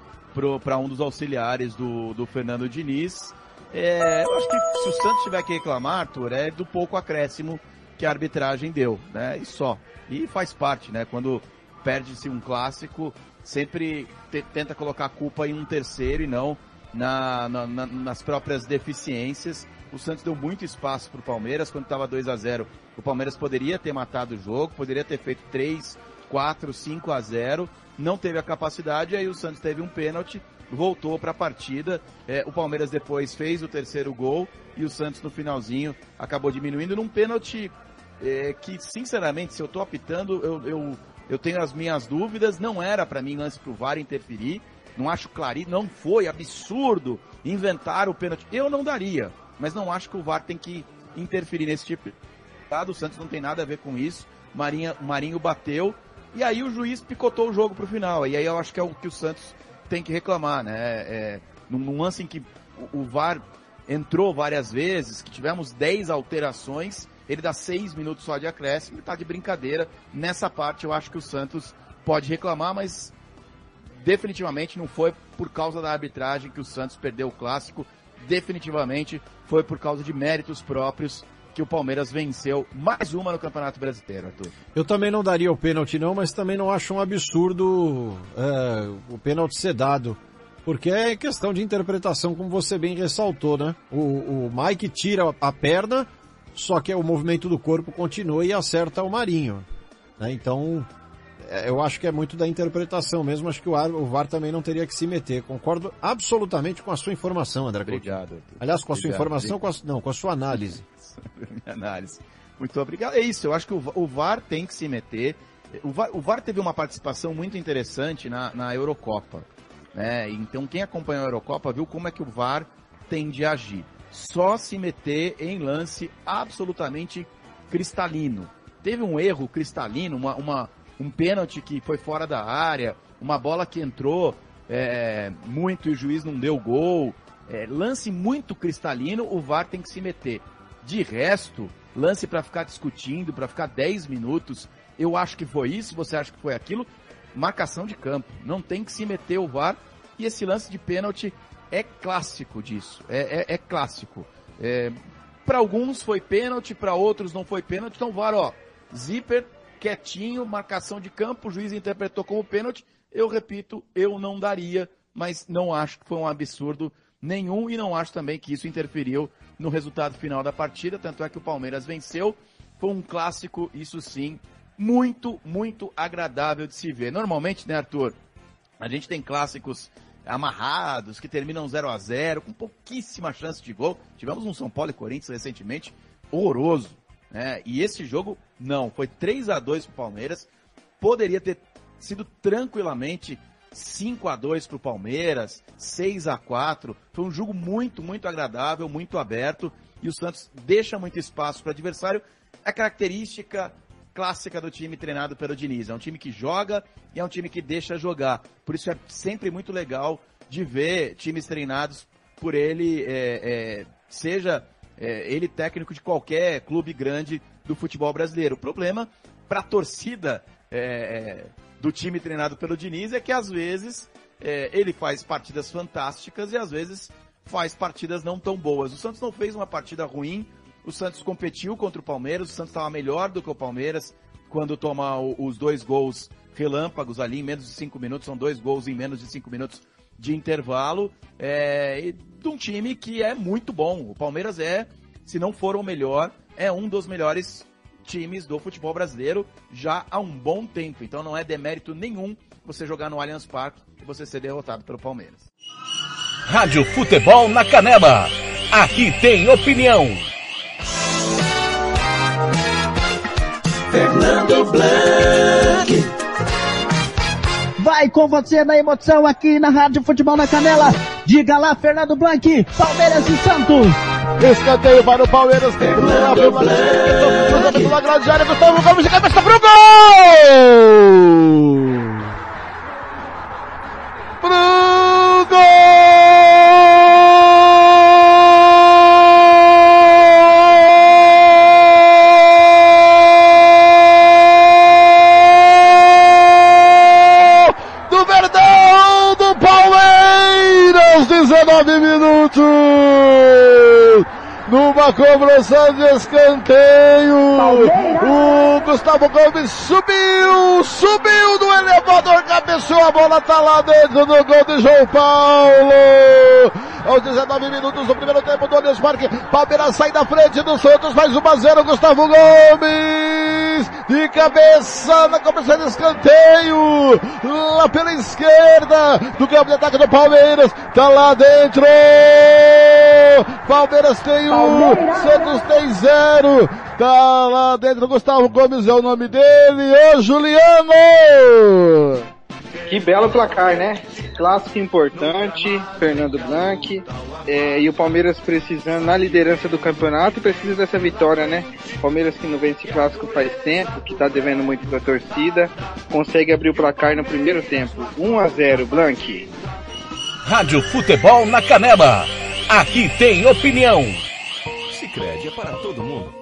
para um dos auxiliares do, do Fernando Diniz. É, eu acho que se o Santos tiver que reclamar, Arthur, é do pouco acréscimo que a arbitragem deu, né? E só. E faz parte, né? Quando perde-se um clássico, sempre te, tenta colocar a culpa em um terceiro e não na, na, na, nas próprias deficiências. O Santos deu muito espaço para o Palmeiras quando estava 2 a 0 O Palmeiras poderia ter matado o jogo, poderia ter feito 3, 4, 5 a 0 Não teve a capacidade, aí o Santos teve um pênalti, voltou para a partida. É, o Palmeiras depois fez o terceiro gol e o Santos no finalzinho acabou diminuindo num pênalti é, que, sinceramente, se eu estou apitando, eu, eu, eu tenho as minhas dúvidas. Não era para mim lance pro VAR interferir. Não acho clarinho, não foi absurdo inventar o pênalti. Eu não daria mas não acho que o VAR tem que interferir nesse tipo o Santos não tem nada a ver com isso. Marinha, Marinho bateu e aí o juiz picotou o jogo pro final. E aí eu acho que é o que o Santos tem que reclamar, né? É, num, num lance em que o, o VAR entrou várias vezes, que tivemos 10 alterações, ele dá 6 minutos só de acréscimo e tá de brincadeira. Nessa parte eu acho que o Santos pode reclamar, mas definitivamente não foi por causa da arbitragem que o Santos perdeu o clássico definitivamente foi por causa de méritos próprios que o Palmeiras venceu mais uma no Campeonato Brasileiro, Arthur. Eu também não daria o pênalti não, mas também não acho um absurdo é, o pênalti ser dado. Porque é questão de interpretação, como você bem ressaltou, né? O, o Mike tira a perna, só que o movimento do corpo continua e acerta o Marinho. Né? Então, é, eu acho que é muito da interpretação mesmo, acho que o, o VAR também não teria que se meter. Concordo absolutamente com a sua informação, André Obrigado. Aliás, com a sua Obrigado. informação, com a, não, com a sua análise. Minha análise. Muito obrigado. É isso, eu acho que o, o VAR tem que se meter. O VAR, o VAR teve uma participação muito interessante na, na Eurocopa. Né? Então quem acompanhou a Eurocopa viu como é que o VAR tende a agir. Só se meter em lance absolutamente cristalino. Teve um erro cristalino, uma, uma um pênalti que foi fora da área, uma bola que entrou é, muito e o juiz não deu gol. É, lance muito cristalino, o VAR tem que se meter. De resto, lance para ficar discutindo, para ficar 10 minutos, eu acho que foi isso, você acha que foi aquilo, marcação de campo. Não tem que se meter o VAR. E esse lance de pênalti é clássico disso. É, é, é clássico. É, para alguns foi pênalti, para outros não foi pênalti. Então, VAR, ó, zíper, quietinho, marcação de campo, o juiz interpretou como pênalti. Eu repito, eu não daria, mas não acho que foi um absurdo nenhum e não acho também que isso interferiu no resultado final da partida. Tanto é que o Palmeiras venceu, foi um clássico, isso sim, muito, muito agradável de se ver. Normalmente, né, Arthur? A gente tem clássicos amarrados, que terminam 0 a 0 com pouquíssima chance de gol. Tivemos um São Paulo e Corinthians recentemente, horroroso. Né? E esse jogo, não, foi 3 a 2 pro Palmeiras. Poderia ter sido tranquilamente 5 a 2 pro Palmeiras, 6 a 4 Foi um jogo muito, muito agradável, muito aberto. E o Santos deixa muito espaço para o adversário. A característica clássica do time treinado pelo Diniz. É um time que joga e é um time que deixa jogar. Por isso é sempre muito legal de ver times treinados por ele, é, é, seja é, ele técnico de qualquer clube grande do futebol brasileiro. O problema para a torcida é, é, do time treinado pelo Diniz é que às vezes é, ele faz partidas fantásticas e às vezes faz partidas não tão boas. O Santos não fez uma partida ruim o Santos competiu contra o Palmeiras, o Santos estava melhor do que o Palmeiras quando toma os dois gols relâmpagos ali em menos de cinco minutos, são dois gols em menos de cinco minutos de intervalo, é, de um time que é muito bom. O Palmeiras é, se não for o melhor, é um dos melhores times do futebol brasileiro já há um bom tempo. Então não é demérito nenhum você jogar no Allianz Parque e você ser derrotado pelo Palmeiras. Rádio Futebol na Canela. Aqui tem opinião. Fernando Blanc. Vai com você na emoção aqui na Rádio Futebol na Canela. Diga lá, Fernando Blanc, Palmeiras e Santos. Escanteio para o Palmeiras. Fernando Blanc. Pela grande área, Gustavo Gomes de cabeça pro gol! Numa cobrança de escanteio, o Gustavo Gomes subiu, subiu do elevador, cabeceou, a bola tá lá dentro do gol de João Paulo. Aos 19 minutos do primeiro tempo do Allianz Parque, Palmeiras sai da frente do Santos, mais 1 a 0, Gustavo Gomes, de cabeça na cobrança de escanteio, lá pela esquerda, do campo de ataque do Palmeiras, tá lá dentro, Palmeiras tem um, Santos tem zero, tá lá dentro, Gustavo Gomes é o nome dele, ô Juliano! Que belo placar, né? Clássico importante, Fernando Blanc. É, e o Palmeiras precisando na liderança do campeonato precisa dessa vitória, né? Palmeiras que não vence clássico faz tempo, que tá devendo muito pra torcida, consegue abrir o placar no primeiro tempo. 1 a 0 Blanc. Rádio Futebol na Canela. Aqui tem opinião. Sicredi é para todo mundo.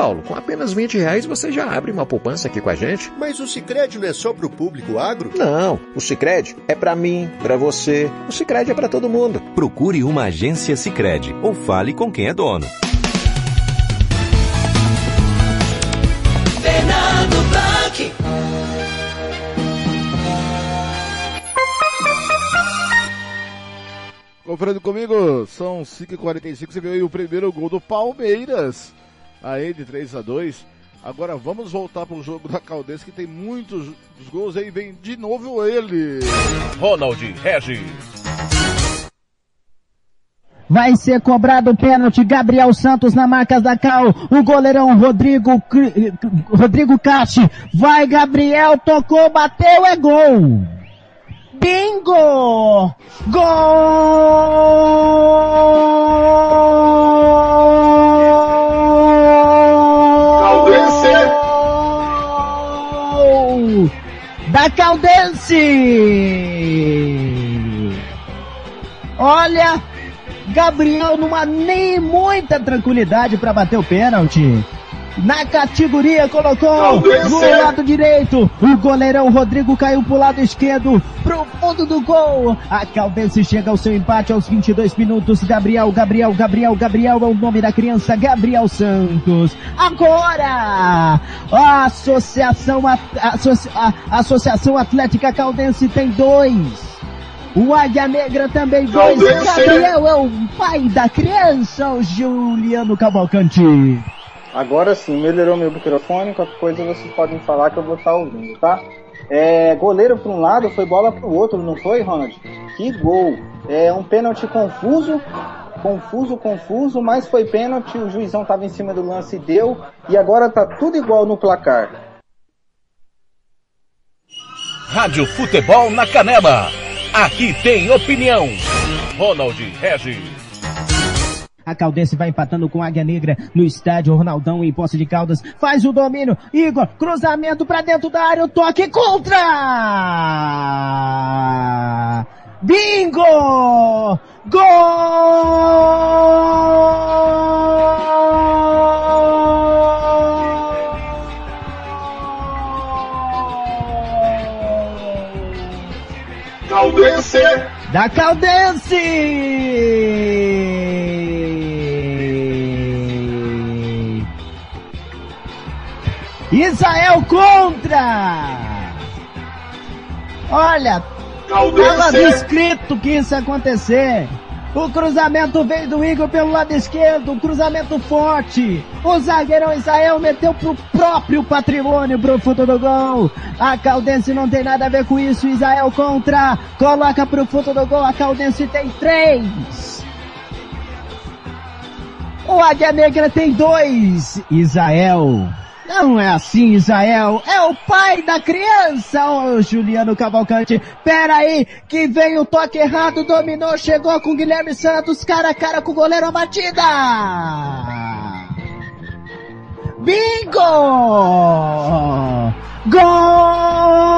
Paulo. Com apenas 20 reais você já abre uma poupança aqui com a gente. Mas o Sicredi não é só para o público agro? Não, o Sicredi é para mim, para você. O Sicredi é para todo mundo. Procure uma agência Sicredi ou fale com quem é dono. Fernando Blanc. Conferindo comigo, são 5h45, você viu aí o primeiro gol do Palmeiras. Aí de 3 a 2 Agora vamos voltar para o jogo da Caldense que tem muitos gols aí, vem de novo ele. Ronald Regis. Vai ser cobrado o pênalti, Gabriel Santos na marca da Cal, o goleirão Rodrigo, Rodrigo Casti, vai Gabriel, tocou, bateu, é gol! Bingo! Gol! Da Caldense! Olha, Gabriel numa nem muita tranquilidade para bater o pênalti. Na categoria, colocou no lado direito. O goleirão Rodrigo caiu pro lado esquerdo, pro fundo do gol. A Caldense chega ao seu empate aos 22 minutos. Gabriel, Gabriel, Gabriel, Gabriel é o nome da criança, Gabriel Santos. Agora, a Associação, a, Associ- a- Associação Atlética Caldense tem dois. O Águia Negra também dois. Gabriel é o pai da criança, o Juliano Cavalcante. Agora sim, melhorou meu microfone, qualquer coisa vocês podem falar que eu vou estar ouvindo, tá? É, goleiro para um lado, foi bola para o outro, não foi, Ronald? Que gol! É um pênalti confuso, confuso, confuso, mas foi pênalti, o juizão estava em cima do lance e deu, e agora tá tudo igual no placar. Rádio Futebol na Canela. Aqui tem opinião. Ronald Regis. A Caldense vai empatando com a Águia Negra no estádio Ronaldão em Posse de Caldas. Faz o domínio. Igor, cruzamento pra dentro da área. O toque contra! Bingo! Gol! Caldense! Da Caldense! Israel contra! Olha, estava escrito que isso ia acontecer. O cruzamento veio do Igor pelo lado esquerdo, um cruzamento forte. O zagueirão Israel meteu pro próprio patrimônio pro fundo do gol. A Caldense não tem nada a ver com isso. Israel contra, coloca pro fundo do gol. A Caldense tem três. O Águia Negra tem dois. Israel. Não é assim, Israel. É o pai da criança, ô Juliano Cavalcante. Pera aí, que vem o toque errado, dominou, chegou com Guilherme Santos, cara a cara com o goleiro, a batida! Bingo! Gol!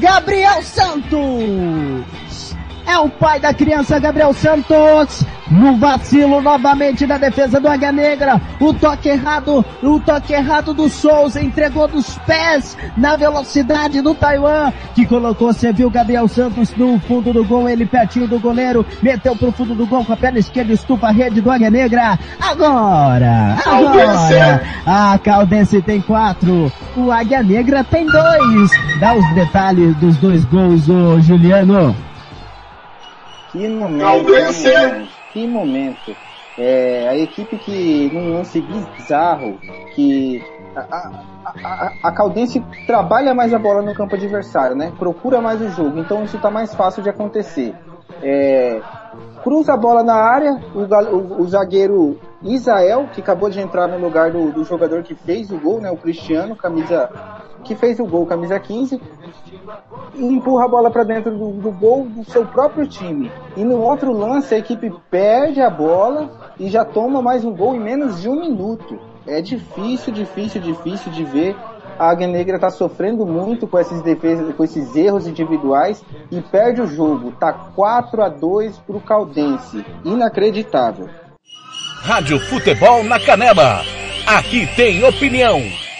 Gabriel Santos! É o pai da criança Gabriel Santos! No vacilo novamente da defesa do Águia Negra. O toque errado, o toque errado do Souza entregou dos pés na velocidade do Taiwan, que colocou, você viu Gabriel Santos no fundo do gol, ele pertinho do goleiro, meteu pro fundo do gol com a perna esquerda, estufa a rede do Águia Negra. Agora, agora, a Caldense tem quatro, o Águia Negra tem dois. Dá os detalhes dos dois gols, ô Juliano. Que momento, que momento. É, a equipe que num lance bizarro, que a, a, a, a Caldense trabalha mais a bola no campo adversário, né? Procura mais o jogo, então isso tá mais fácil de acontecer. É, cruza a bola na área, o, o- o zagueiro Isael, que acabou de entrar no lugar do, do jogador que fez o gol, né? O Cristiano, camisa que fez o gol, camisa 15, e empurra a bola para dentro do, do gol do seu próprio time. E no outro lance a equipe perde a bola e já toma mais um gol em menos de um minuto. É difícil, difícil, difícil de ver. A Águia Negra tá sofrendo muito com esses defesas, com esses erros individuais e perde o jogo. Tá 4 a 2 pro Caldense. Inacreditável. Rádio Futebol na Canela. Aqui tem opinião.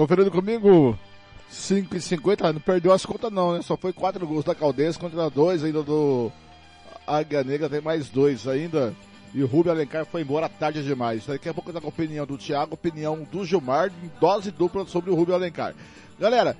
Conferindo comigo, 5 e 50 não perdeu as contas não, né? Só foi quatro gols da Caldense contra dois ainda do Águia Negra, tem mais dois ainda. E o Rubio Alencar foi embora tarde demais. Daqui a pouco eu com a opinião do Thiago, opinião do Gilmar, em dose dupla sobre o Rubio Alencar. Galera,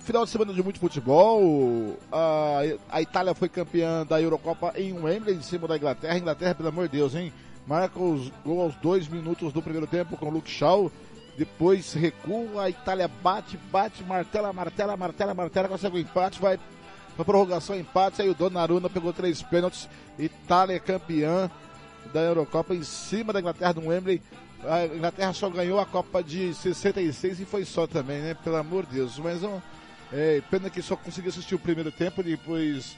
final de semana de muito futebol. A, a Itália foi campeã da Eurocopa em Wembley, em cima da Inglaterra. Inglaterra, pelo amor de Deus, hein? Marca os gols aos dois minutos do primeiro tempo com o Luke Shaw. Depois recua, a Itália bate, bate, martela, martela, martela, martela, consegue o um empate, vai pra prorrogação, empate. Aí o Donnarumma pegou três pênaltis. Itália campeã da Eurocopa em cima da Inglaterra no Wembley. A Inglaterra só ganhou a Copa de 66 e foi só também, né? Pelo amor de Deus. Mas é, pena que só consegui assistir o primeiro tempo, depois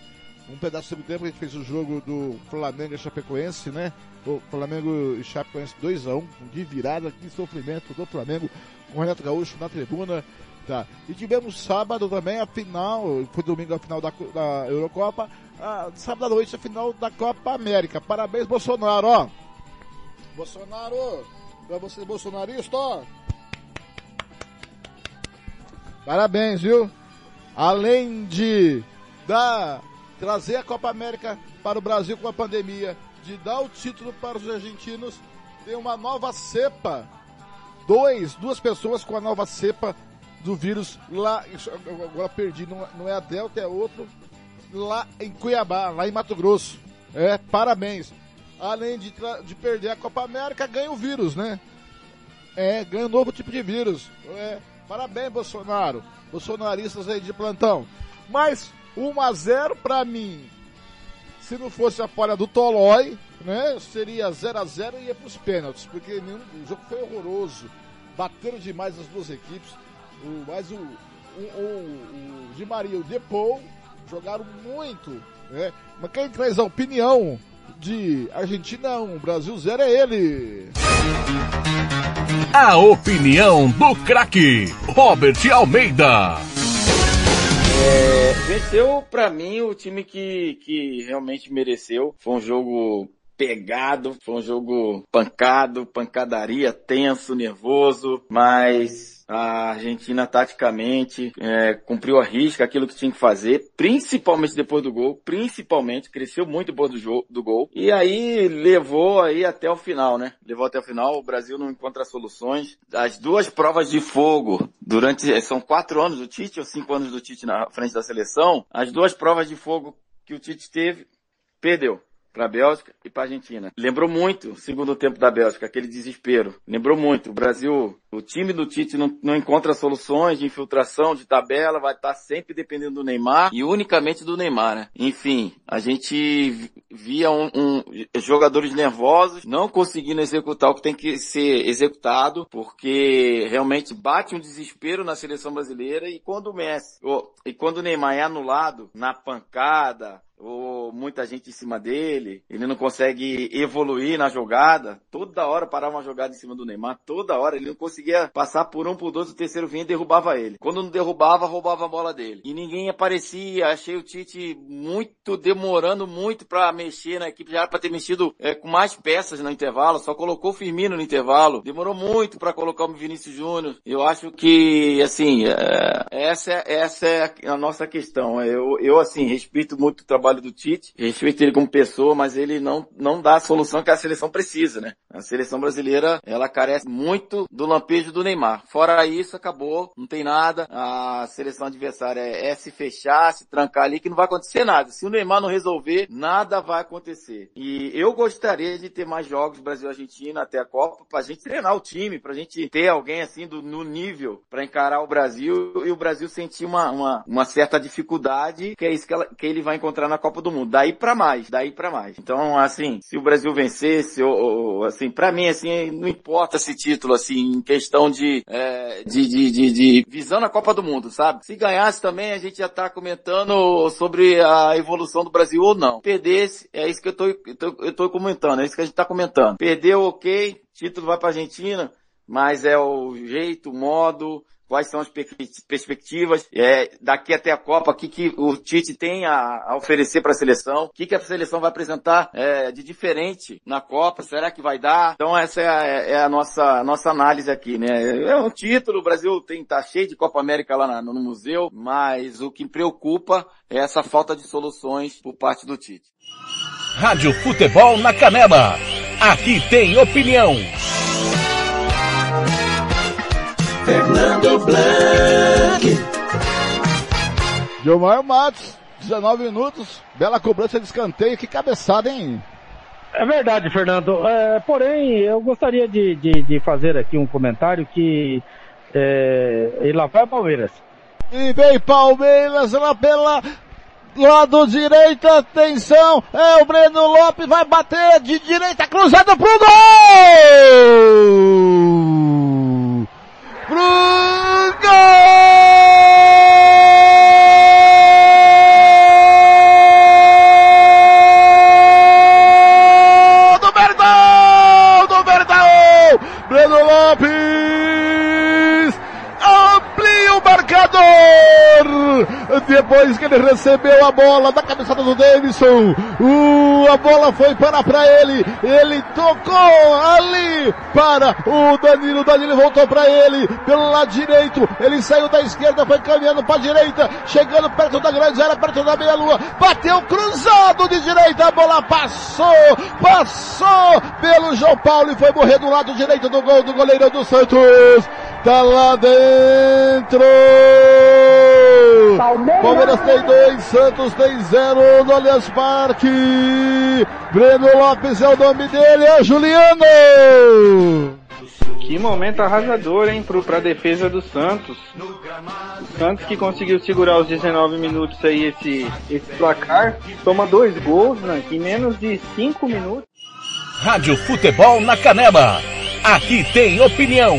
um pedaço do segundo tempo a gente fez o jogo do Flamengo e Chapecoense, né? O Flamengo e Chapecoense 2x1, de virada, que sofrimento do Flamengo, com o Renato Gaúcho na tribuna. Tá. E tivemos sábado também a final, foi domingo a final da, da Eurocopa, a, sábado à noite a final da Copa América. Parabéns, Bolsonaro, ó. Bolsonaro, pra você bolsonarista, ó. Parabéns, viu? Além de dar, trazer a Copa América para o Brasil com a pandemia, de dar o título para os argentinos, tem uma nova cepa. Dois, duas pessoas com a nova cepa do vírus lá, agora perdi, não, não é a Delta, é outro, lá em Cuiabá, lá em Mato Grosso. É, parabéns. Além de, de perder a Copa América, ganha o vírus, né? É, ganha um novo tipo de vírus. É, parabéns, Bolsonaro. Bolsonaristas aí de plantão. Mas 1 a 0 para mim. Se não fosse a falha do Tolói, né? Seria 0 a 0 e ia pros pênaltis, porque nenhum, o jogo foi horroroso. Bateram demais as duas equipes. O, mas o, o, o, o Di Maria e o Depou jogaram muito. Né? Mas quem traz a opinião de Argentina 1, Brasil 0 é ele. A opinião do craque Robert Almeida. É, venceu para mim o time que, que realmente mereceu. Foi um jogo pegado, foi um jogo pancado, pancadaria, tenso, nervoso, mas a Argentina taticamente é, cumpriu a risca aquilo que tinha que fazer, principalmente depois do gol, principalmente, cresceu muito depois do, jogo, do gol, e aí levou aí até o final, né? Levou até o final, o Brasil não encontra soluções. As duas provas de fogo, durante, são quatro anos do Tite, ou cinco anos do Tite na frente da seleção, as duas provas de fogo que o Tite teve, perdeu para a Bélgica e para a Argentina. Lembrou muito o segundo tempo da Bélgica, aquele desespero. Lembrou muito. O Brasil, o time do Tite não, não encontra soluções de infiltração, de tabela, vai estar tá sempre dependendo do Neymar e unicamente do Neymar, né? Enfim, a gente via um, um, jogadores nervosos, não conseguindo executar o que tem que ser executado, porque realmente bate um desespero na seleção brasileira e quando o Messi, ou, e quando o Neymar é anulado na pancada, ou muita gente em cima dele, ele não consegue evoluir na jogada, toda hora parava uma jogada em cima do Neymar, toda hora, ele não conseguia passar por um, por dois, o terceiro vinha e derrubava ele. Quando não derrubava, roubava a bola dele. E ninguém aparecia, achei o Tite muito, demorando muito para mexer na equipe, já era pra ter mexido é, com mais peças no intervalo, só colocou o Firmino no intervalo, demorou muito para colocar o Vinícius Júnior. Eu acho que, assim, é, essa, é, essa é a nossa questão. Eu, eu assim, respeito muito o trabalho trabalho do Tite, respeito ele como pessoa, mas ele não, não dá a solução que a seleção precisa, né? A seleção brasileira, ela carece muito do lampejo do Neymar. Fora isso, acabou, não tem nada. A seleção adversária é, se fechar, se trancar ali, que não vai acontecer nada. Se o Neymar não resolver, nada vai acontecer. E eu gostaria de ter mais jogos Brasil-Argentina até a Copa, pra gente treinar o time, pra gente ter alguém assim do, no nível para encarar o Brasil e o Brasil sentir uma, uma, uma certa dificuldade, que é isso que, ela, que ele vai encontrar na Copa do Mundo. Daí para mais, daí para mais. Então, assim, se o Brasil vencesse, ou, ou assim, para mim, assim, não importa esse título, assim, em questão de, é, de, de, de, de, visão na Copa do Mundo, sabe? Se ganhasse também, a gente já tá comentando sobre a evolução do Brasil ou não. Perdesse, é isso que eu tô, eu tô, eu tô comentando, é isso que a gente tá comentando. Perdeu, ok, título vai pra Argentina, mas é o jeito, o modo, quais são as perspectivas é, daqui até a Copa, o que, que o Tite tem a, a oferecer para a seleção, o que, que a seleção vai apresentar é, de diferente na Copa, será que vai dar? Então essa é a, é a nossa, nossa análise aqui, né? É um título, o Brasil tem, tá cheio de Copa América lá na, no museu, mas o que preocupa é essa falta de soluções por parte do Tite. Rádio Futebol na Canela. Aqui tem opinião. Fernando Blanc. Gilmar Matos, 19 minutos, bela cobrança de escanteio, que cabeçada, hein? É verdade, Fernando. É, porém, eu gostaria de, de, de, fazer aqui um comentário que é, e lá vai Palmeiras. E vem Palmeiras lá pela lado direito, atenção, é o Breno Lopes, vai bater de direita, cruzado pro gol! Pro gol! Do Verdão! Do Verdão! Breno Lopes! Depois que ele recebeu a bola da cabeçada do Davidson, uh, a bola foi para para ele, ele tocou ali para o Danilo, Danilo voltou para ele pelo lado direito, ele saiu da esquerda, foi caminhando para a direita, chegando perto da grande área, perto da meia lua, bateu cruzado de direita, a bola passou, passou pelo João Paulo e foi morrer do lado direito do gol do goleiro do Santos. Tá lá dentro! Palmeiras tem dois, Santos tem zero no Allianz Parque. Breno Lopes é o nome dele, é Juliano! Que momento arrasador, hein, pro, pra defesa do Santos. O Santos que conseguiu segurar os 19 minutos aí esse, esse placar. Toma dois gols, né, em menos de 5 minutos. Rádio Futebol na Canela. Aqui tem opinião.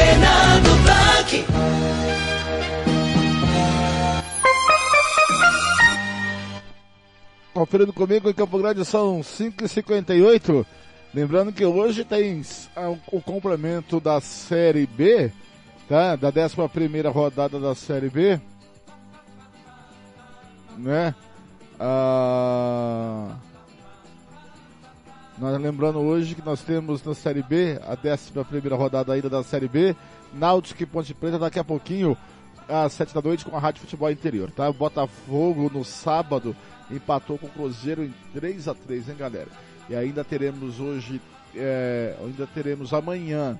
Fernando Blanc. Conferindo comigo em Campo Grande são 5h58. Lembrando que hoje tem o complemento da Série B, tá? Da 11 rodada da Série B. Né? Ah... Nós lembrando hoje que nós temos na Série B, a 11 primeira rodada ainda da Série B, Náutico e Ponte Preta daqui a pouquinho, às 7 da noite, com a Rádio Futebol Interior, tá? O Botafogo no sábado empatou com o Cruzeiro em 3 a 3 hein, galera? E ainda teremos hoje, é, ainda teremos amanhã,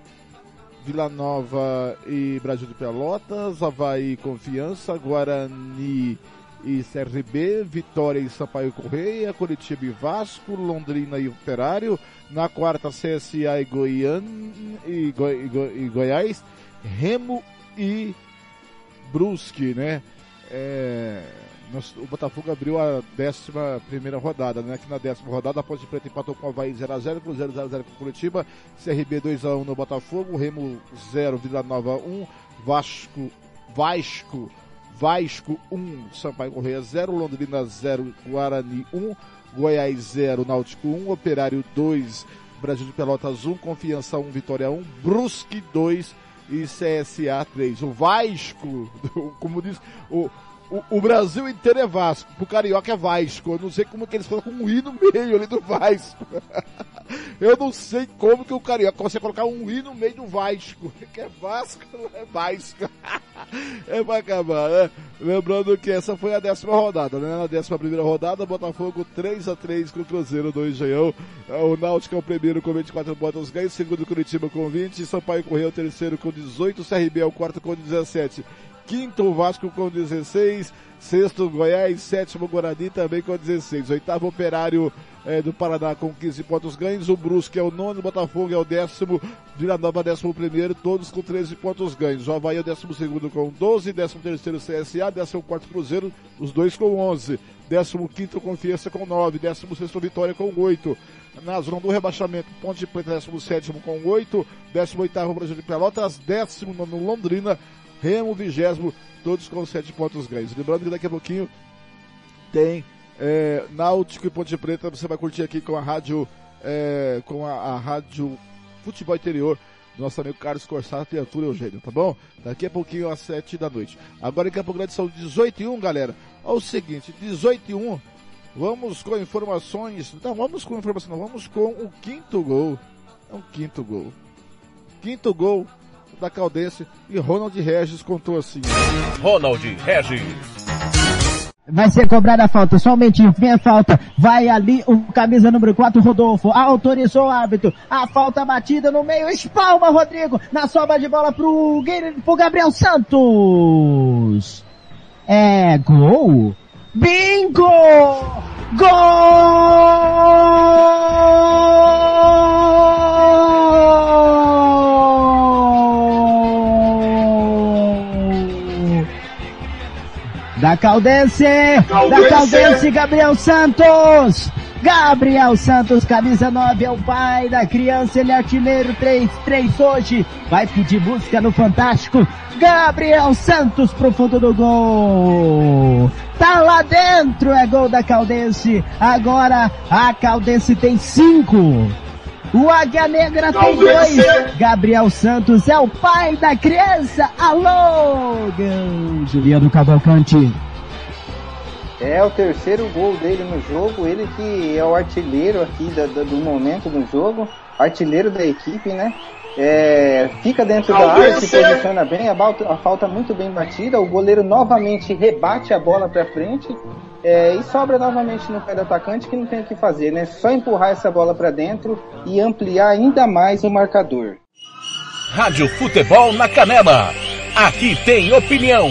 Vila Nova e Brasil de Pelotas, Havaí Confiança, Guarani e CRB, Vitória e Sampaio Correia, Curitiba e Vasco, Londrina e Operário, na quarta CSA e Goiânia e, Goi, e, Goi, e Goiás, Remo e Brusque, né? É, nós, o Botafogo abriu a décima primeira rodada, né? Aqui na décima rodada, a Ponte Preta empatou com o Havaí 0x0, Cruzeiro 0x0 com Curitiba, CRB 2x1 no Botafogo, Remo 0, Vila Nova 1, Vasco, Vasco Vasco 1, Sampaio Correia 0, Londrina 0, Guarani 1, Goiás 0, Náutico 1, Operário 2, Brasil de Pelotas 1, Confiança 1, Vitória 1, Brusque 2 e CSA 3. O Vasco, como diz, o, o, o, Brasil inteiro é Vasco, pro Carioca é Vasco. Eu não sei como que eles colocam um I no meio ali do Vasco. Eu não sei como que o Carioca consegue colocar um I no meio do Vasco. Que é Vasco, é Vasco. É pra acabar, né? Lembrando que essa foi a décima rodada, né? Na décima primeira rodada, Botafogo 3 a 3 com o Cruzeiro do Engenhão. O Náutico é o primeiro com 24 pontos ganhos, segundo Curitiba com 20, Sampaio Correia o terceiro com 18, CRB é o quarto com 17 quinto Vasco com 16, sexto Goiás, sétimo Guarani também com 16, oitavo Operário é, do Paraná com 15 pontos ganhos, o Brusque é o nono, Botafogo é o décimo, Vila Nova décimo primeiro, todos com 13 pontos ganhos, o Havaí é o décimo segundo com 12, décimo terceiro CSA, décimo quarto Cruzeiro, os dois com 11, décimo quinto Confiança com 9, décimo sexto Vitória com 8, na zona do rebaixamento, Ponte Preta décimo sétimo com 8, décimo oitavo Brasil de Pelotas, décimo nono Londrina, Remo, vigésimo, todos com sete pontos ganhos. Lembrando que daqui a pouquinho tem é, Náutico e Ponte Preta, você vai curtir aqui com a rádio, é, com a, a rádio Futebol Interior nosso amigo Carlos Corsato e Arthur Eugênio, tá bom? Daqui a pouquinho às 7 da noite. Agora em Campo Grande são 18 e 1, galera. Olha o seguinte, 18 e 1, vamos com informações, não vamos com informação, não, vamos com o quinto gol. É um quinto gol. Quinto gol da Caldense e Ronald Regis contou assim. Ronald Regis. Vai ser cobrada a falta, só um momentinho, vem a falta, vai ali o camisa número 4, Rodolfo, autorizou o árbitro, a falta batida no meio, espalma Rodrigo, na sobra de bola pro, pro Gabriel Santos. É gol? Bingo! Gol! Da Caldense! Da Caldense, Gabriel Santos! Gabriel Santos, camisa 9, é o pai da criança, ele é artilheiro 3-3 hoje. Vai pedir música no Fantástico. Gabriel Santos pro fundo do gol. Tá lá dentro, é gol da Caldense. Agora a Caldense tem 5. O Águia Negra tem dois. Gabriel Santos é o pai da criança. Alô. Juliano Cavalcante. É o terceiro gol dele no jogo, ele que é o artilheiro aqui da, do momento no jogo, artilheiro da equipe, né? É, fica dentro da área, se posiciona bem, a, balta, a falta muito bem batida, o goleiro novamente rebate a bola para frente é, e sobra novamente no pé do atacante que não tem o que fazer, né? Só empurrar essa bola para dentro e ampliar ainda mais o marcador. Rádio Futebol na Canela. Aqui tem opinião.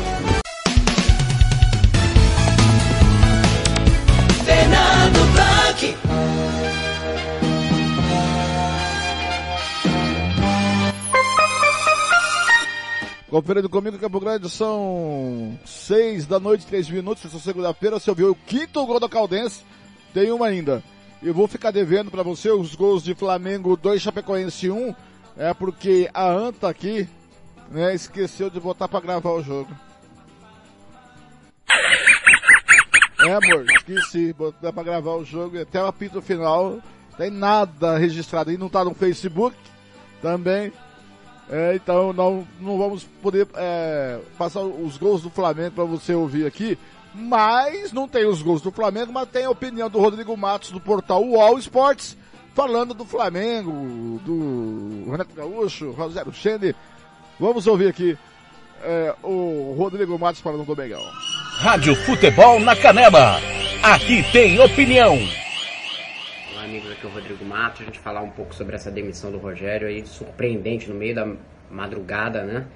Conferindo comigo, Campo Grande, são seis da noite, três minutos, essa segunda-feira, você ouviu o quinto gol da Caldense, tem uma ainda. Eu vou ficar devendo para você os gols de Flamengo 2, Chapecoense 1, um, é porque a Anta aqui, né, esqueceu de botar para gravar o jogo. É, amor, esqueci, botar pra gravar o jogo e até o apito final, tem nada registrado aí, não tá no Facebook também. É, então não, não vamos poder é, passar os gols do Flamengo para você ouvir aqui, mas não tem os gols do Flamengo, mas tem a opinião do Rodrigo Matos do portal UOL Esportes, falando do Flamengo, do Renato Gaúcho, Rogério Chene. Vamos ouvir aqui é, o Rodrigo Matos falando do Mengão. Rádio Futebol na Canela. Aqui tem opinião. Amigos, aqui é o Rodrigo Matos. A gente falar um pouco sobre essa demissão do Rogério aí, surpreendente no meio da madrugada, né?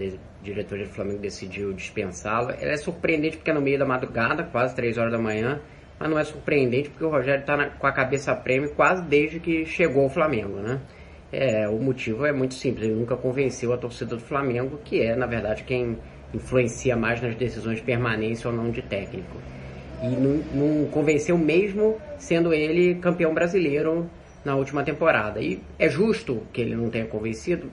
O diretor do Flamengo decidiu dispensá-lo. Ela é surpreendente porque é no meio da madrugada, quase 3 horas da manhã, mas não é surpreendente porque o Rogério está com a cabeça prêmio quase desde que chegou ao Flamengo, né? É, o motivo é muito simples, ele nunca convenceu a torcida do Flamengo, que é, na verdade, quem influencia mais nas decisões de permanência ou não de técnico. E não, não convenceu mesmo sendo ele campeão brasileiro na última temporada. E é justo que ele não tenha convencido.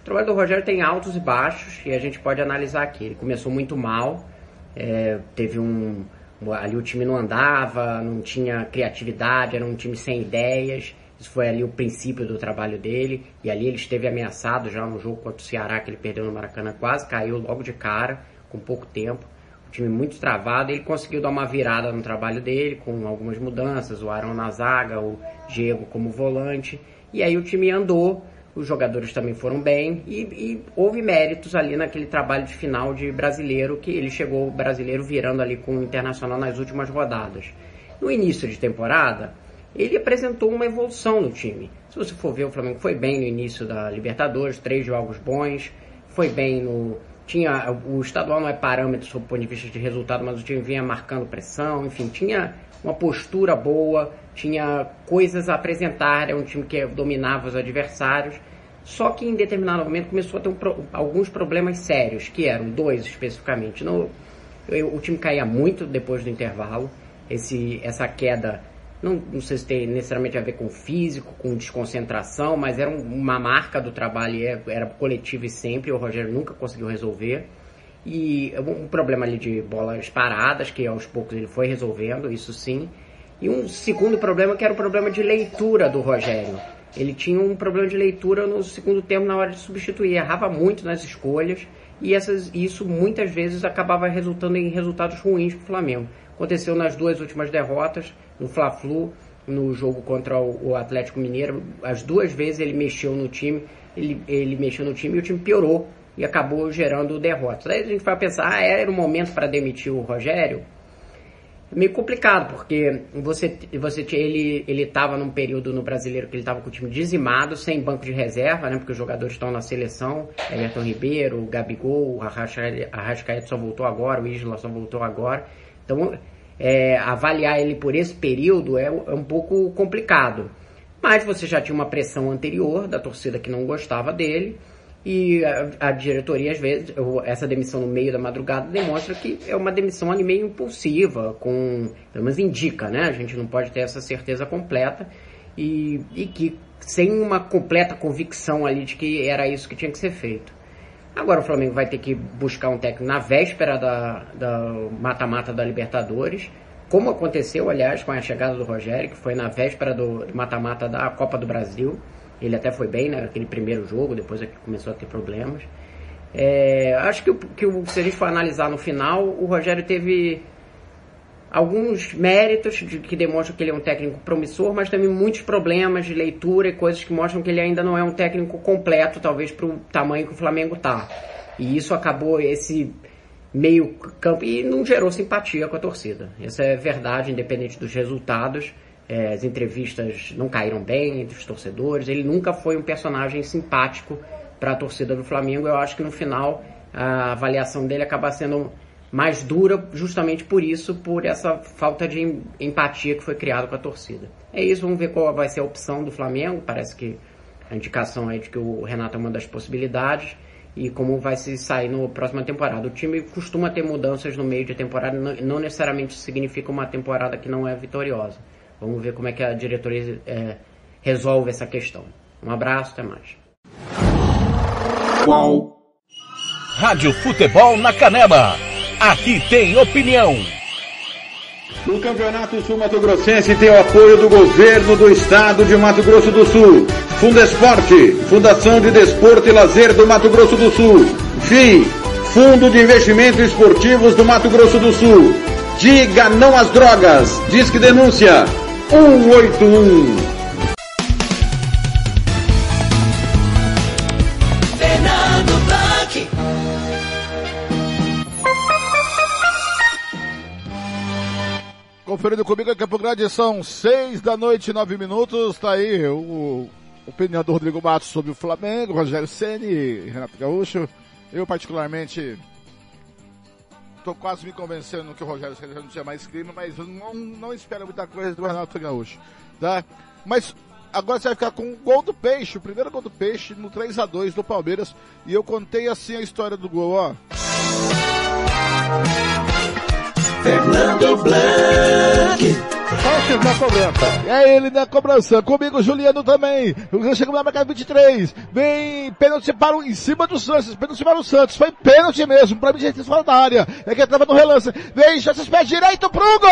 O trabalho do Rogério tem altos e baixos e a gente pode analisar aqui. Ele começou muito mal, é, teve um. Ali o time não andava, não tinha criatividade, era um time sem ideias. Isso foi ali o princípio do trabalho dele. E ali ele esteve ameaçado já no jogo contra o Ceará, que ele perdeu no Maracanã, quase caiu logo de cara, com pouco tempo. Time muito travado. Ele conseguiu dar uma virada no trabalho dele, com algumas mudanças. O Arão na zaga, o Diego como volante. E aí o time andou. Os jogadores também foram bem e, e, houve méritos ali naquele trabalho de final de brasileiro que ele chegou brasileiro virando ali com o Internacional nas últimas rodadas. No início de temporada, ele apresentou uma evolução no time. Se você for ver, o Flamengo foi bem no início da Libertadores, três jogos bons, foi bem no. Tinha, o estadual não é parâmetro sob o ponto de vista de resultado, mas o time vinha marcando pressão, enfim, tinha uma postura boa, tinha coisas a apresentar, era um time que dominava os adversários. Só que em determinado momento começou a ter um, alguns problemas sérios, que eram dois especificamente. No, o time caía muito depois do intervalo, esse, essa queda Não, não sei se tem necessariamente a ver com físico, com desconcentração, mas era um, uma marca do trabalho, era, era coletivo e sempre, o Rogério nunca conseguiu resolver. E um problema ali de bolas paradas, que aos poucos ele foi resolvendo, isso sim. E um segundo problema que era o problema de leitura do Rogério. Ele tinha um problema de leitura no segundo tempo na hora de substituir, errava muito nas escolhas e essas, isso muitas vezes acabava resultando em resultados ruins para o Flamengo. Aconteceu nas duas últimas derrotas, no Fla-Flu, no jogo contra o, Atlético Mineiro. As duas vezes ele mexeu no time, ele, ele mexeu no time e o time piorou e acabou gerando derrotas. Aí a gente vai pensar, ah, era o momento para demitir o Rogério? Meio complicado, porque você, você ele ele estava num período no brasileiro que ele estava com o time dizimado, sem banco de reserva, né? Porque os jogadores estão na seleção, Everton Ribeiro, Gabigol, Arrascaeta só voltou agora, o Isla só voltou agora. Então, é, avaliar ele por esse período é, é um pouco complicado. Mas você já tinha uma pressão anterior da torcida que não gostava dele. E a, a, diretoria, às vezes, essa demissão no meio da madrugada demonstra que é uma demissão ali meio impulsiva, com, pelo menos indica, né? A gente não pode ter essa certeza completa e, e que sem uma completa convicção ali de que era isso que tinha que ser feito. Agora o Flamengo vai ter que buscar um técnico na véspera da mata-mata da Libertadores, como aconteceu, aliás, com a chegada do Rogério, que foi na véspera do mata-mata da Copa do Brasil. Ele até foi bem né, naquele primeiro jogo, depois é que começou a ter problemas. É, acho que, que se a gente for analisar no final, o Rogério teve alguns méritos de, que demonstram que ele é um técnico promissor, mas também muitos problemas de leitura e coisas que mostram que ele ainda não é um técnico completo, talvez para o tamanho que o Flamengo está. E isso acabou esse meio campo e não gerou simpatia com a torcida. Essa é verdade, independente dos resultados. É, as entrevistas não caíram bem entre os torcedores. Ele nunca foi um personagem simpático para a torcida do Flamengo. Eu acho que no final a avaliação dele acaba sendo mais dura justamente por isso, por essa falta de empatia que foi criada com a torcida. É isso, vamos ver qual vai ser a opção do Flamengo. Parece que a indicação é de que o Renato é uma das possibilidades e como vai se sair na próxima temporada. O time costuma ter mudanças no meio de temporada, não necessariamente significa uma temporada que não é vitoriosa. Vamos ver como é que a diretoria é, resolve essa questão. Um abraço, até mais. Qual? Rádio Futebol na Canela. Aqui tem opinião. O Campeonato Sul Mato Grossense tem o apoio do governo do estado de Mato Grosso do Sul. Fundesporte, Fundação de Desporto e Lazer do Mato Grosso do Sul. FII, Fundo de Investimentos Esportivos do Mato Grosso do Sul. Diga não às drogas. Disque denúncia 181. Fernando Blanc. Conferindo comigo aqui a Grande, são seis da noite, nove minutos, tá aí o opinião do Rodrigo Matos sobre o Flamengo, Rogério Ceni, Renato Gaúcho. Eu particularmente Tô quase me convencendo que o Rogério Ceni não tinha mais clima, mas não, não espero muita coisa do Renato Gaúcho, tá? Mas agora você vai ficar com o gol do Peixe, o primeiro gol do Peixe no 3 a 2 do Palmeiras, e eu contei assim a história do gol, ó. Fernando Blanc. Na cobrança. É ele na cobrança. Comigo, Juliano também. Chegou na marca 23. Vem pênalti para o, em cima do Santos. Pênalti para o Santos. Foi pênalti mesmo. Pra mim, gente, fora da área. É que tava no relance. Vem, Santos pé direito pro gol!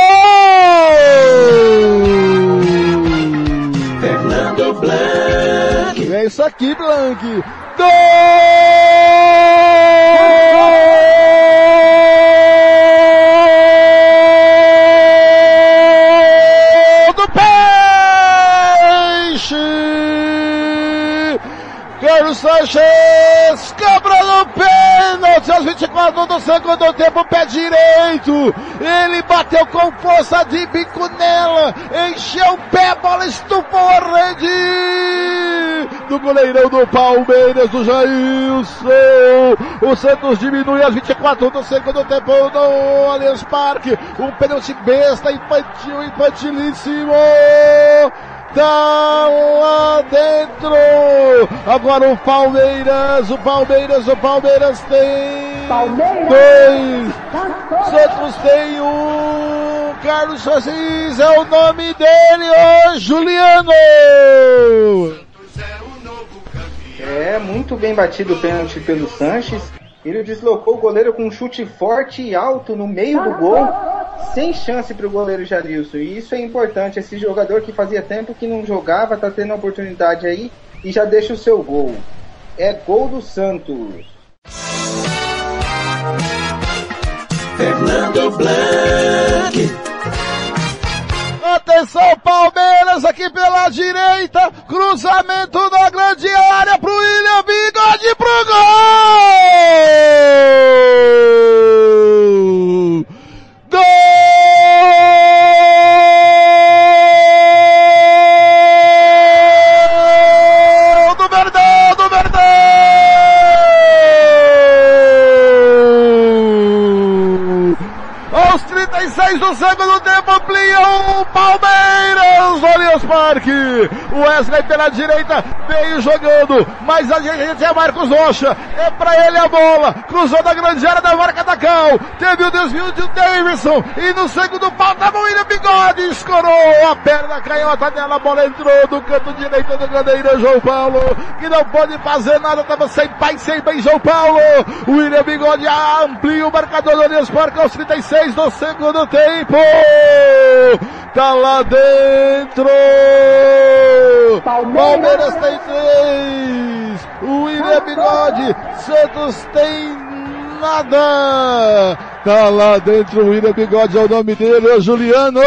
Fernando Blanc. É isso aqui, Blanc. Gol! Carlos Sanches cobra no pênalti aos 24 do segundo tempo, pé direito. Ele bateu com força de bico nela, encheu o pé, bola estufou a rede do goleirão do Palmeiras, do Jailson. O Santos diminui aos 24 do segundo tempo no Allianz Parque. Um pênalti besta, infantil, infantilíssimo tá lá dentro. Agora o Palmeiras, o Palmeiras, o Palmeiras tem Palmeiras. dois. Santos tem um. Carlos Assis é o nome dele, ô Juliano! É, muito bem batido o pênalti pelo Sanches. Ele deslocou o goleiro com um chute forte e alto no meio do gol, sem chance para o goleiro Jadilson. E isso é importante. Esse jogador que fazia tempo que não jogava, tá tendo a oportunidade aí e já deixa o seu gol. É gol do Santos. Fernando Blanc. Atenção, Palmeiras aqui pela direita. Cruzamento da grande área pro William Bigode pro gol! Whoa! 36 do segundo tempo, amplia o Palmeiras, Allianz Parque. O Wesley pela direita veio jogando, mas a gente é Marcos Rocha. É pra ele a bola. Cruzou da grande área da marca da Cal. Teve o desvio de Davidson. E no segundo pau tava o William Bigode. Escorou a perna canhota dela. A bola entrou do canto direito do Cadeira João Paulo. Que não pode fazer nada. Tava sem pai, sem bem João Paulo. O William Bigode amplia o marcador do Allianz Parque aos 36 do segundo tempo. Tá lá dentro. Palmeiras, tem três. O William Bigode. Santos tem nada. Tá lá dentro o William Bigode. É o nome dele, é o Juliano.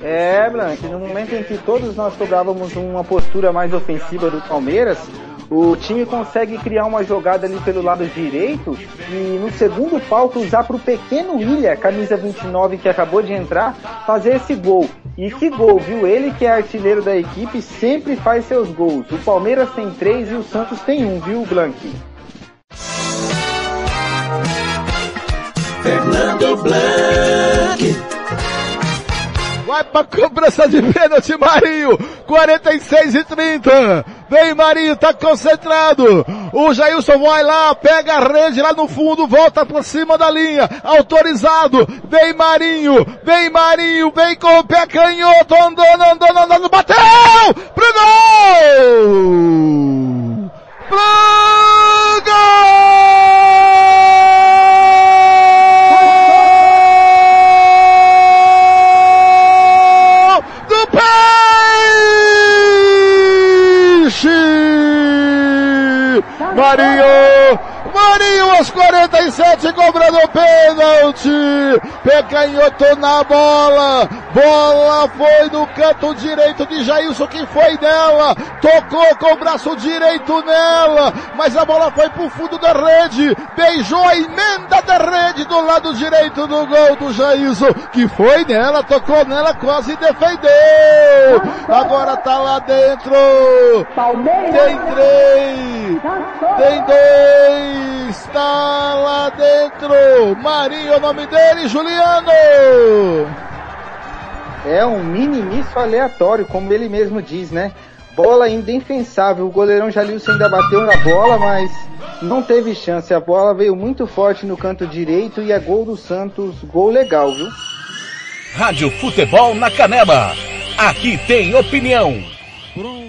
É, Blanc, no momento em que todos nós cobrávamos uma postura mais ofensiva do Palmeiras, o time consegue criar uma jogada ali pelo lado direito e no segundo pau cruzar para o pequeno William, camisa 29 que acabou de entrar, fazer esse gol. E que gol, viu? Ele que é artilheiro da equipe sempre faz seus gols. O Palmeiras tem três e o Santos tem um, viu, Blank? Fernando Blanc. Vai pra cobrança de pênalti, Marinho. 46 e 30. Vem Marinho, tá concentrado. O Jailson vai lá, pega a rede lá no fundo, volta por cima da linha. Autorizado. Vem Marinho, vem Marinho, vem com o pé canhoto, andando, andando, andando, bateu! Pro gol! Pro gol! Marinho! Marinho aos 47 cobrando o pênalti. Pé canhoto na bola. Bola foi no canto direito de Jailson que foi nela. Tocou com o braço direito nela. Mas a bola foi pro fundo da rede. Beijou a emenda da rede do lado direito do gol do Jailson. Que foi nela, tocou nela, quase defendeu. Agora tá lá dentro. Tem três. Tem dois. Está lá dentro. Marinho é o nome dele, Juliano. É um mini misto aleatório, como ele mesmo diz, né? Bola indefensável. O goleirão Jalilson ainda bateu na bola, mas não teve chance. A bola veio muito forte no canto direito e é gol do Santos. Gol legal, viu? Rádio Futebol na Canela. Aqui tem opinião.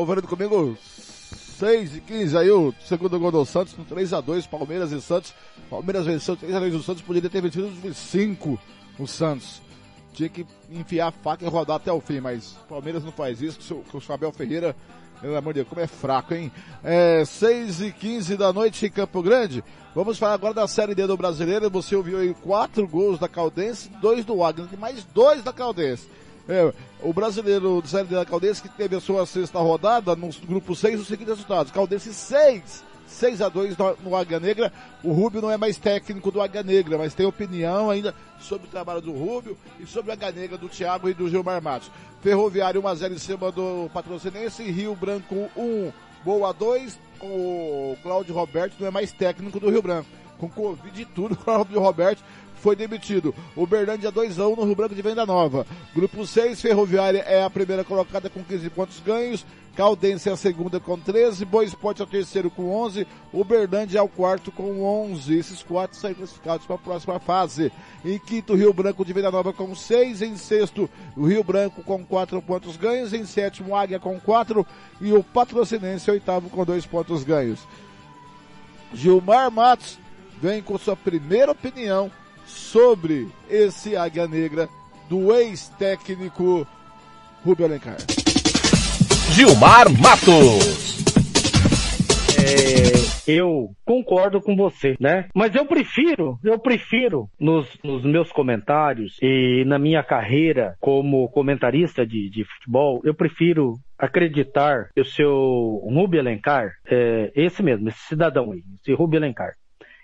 Conferindo comigo, 6 e 15 aí, o segundo gol do Santos, com 3x2, Palmeiras e Santos. Palmeiras venceu 3x2 o Santos, poderia ter vencido os 5 o Santos. Tinha que enfiar a faca e rodar até o fim, mas Palmeiras não faz isso, que o, Fabel Ferreira, pelo amor de Deus, como é fraco, hein? É 6 e 15 da noite em Campo Grande. Vamos falar agora da Série D do Brasileiro. Você ouviu aí quatro gols da Caldense, dois do Wagner, e mais dois da Caldense. É, o brasileiro do Série D da Caldense que teve a sua sexta rodada no grupo 6, os seguintes resultados. Caldense 6, 6 a 2 no, no Águia Negra. O Rubio não é mais técnico do Águia Negra, mas tem opinião ainda sobre o trabalho do Rubio e sobre a Águia Negra do Thiago e do Gilmar Matos. Ferroviário 1 a 0 em cima do Patrocinense, Rio Branco 1, Boa 2. O Cláudio Roberto não é mais técnico do Rio Branco. Com Covid e tudo, o Cláudio Roberto foi demitido. O Berlândia 2x1 no Rio Branco de Venda Nova. Grupo 6, Ferroviária é a primeira colocada com 15 pontos ganhos. Caldense é a segunda com 13, Boa Esporte é o terceiro com 11, o Berlândia é o quarto com 11. Esses quatro saem classificados para a próxima fase. Em quinto, Rio Branco de Vila Nova com 6, em sexto, o Rio Branco com 4 pontos ganhos, em sétimo, Águia com 4 e o Patrocinense oitavo com 2 pontos ganhos. Gilmar Matos vem com sua primeira opinião sobre esse Águia Negra do ex-técnico Rubio Alencar. Gilmar Matos. É, eu concordo com você, né? Mas eu prefiro, eu prefiro nos, nos, meus comentários e na minha carreira como comentarista de, de futebol, eu prefiro acreditar que o seu Rubio Alencar, é, esse mesmo, esse cidadão aí, esse Rubio Alencar,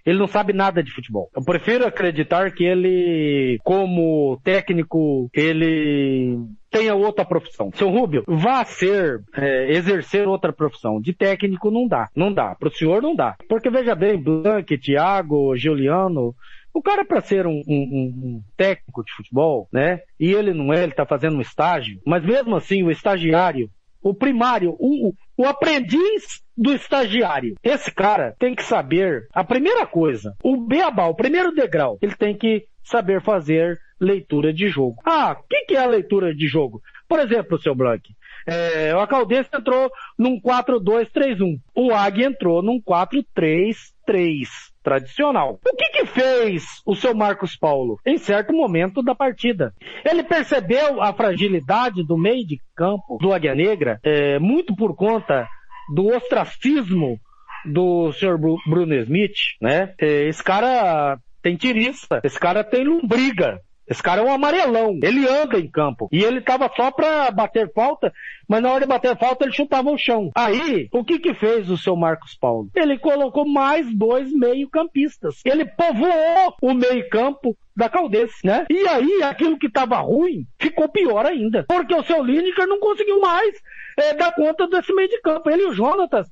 ele não sabe nada de futebol. Eu prefiro acreditar que ele, como técnico, ele tenha outra profissão. Seu Rubio, vá ser, é, exercer outra profissão. De técnico não dá. Não dá. Pro senhor não dá. Porque veja bem, Blanc, Thiago, Juliano, o cara para ser um, um, um, técnico de futebol, né? E ele não é, ele tá fazendo um estágio. Mas mesmo assim, o estagiário, o primário, o, o aprendiz do estagiário. Esse cara tem que saber a primeira coisa, o beabá, o primeiro degrau, ele tem que saber fazer leitura de jogo. Ah, o que, que, é a leitura de jogo? Por exemplo, seu Blank, é, o Caldense entrou num 4-2-3-1. O Águia entrou num 4-3-3 tradicional. O que que fez o seu Marcos Paulo em certo momento da partida? Ele percebeu a fragilidade do meio de campo do Águia Negra, é, muito por conta do ostracismo do senhor Bruno Smith, né? É, esse cara tem tirista, esse cara tem lombriga, esse cara é um amarelão. Ele anda em campo. E ele tava só pra bater falta, mas na hora de bater falta ele chutava o chão. Aí, o que que fez o seu Marcos Paulo? Ele colocou mais dois meio-campistas. Ele povoou o meio-campo da Caldense, né? E aí, aquilo que estava ruim ficou pior ainda. Porque o seu Lineker não conseguiu mais é, dar conta desse meio de campo. Ele e o Jonatas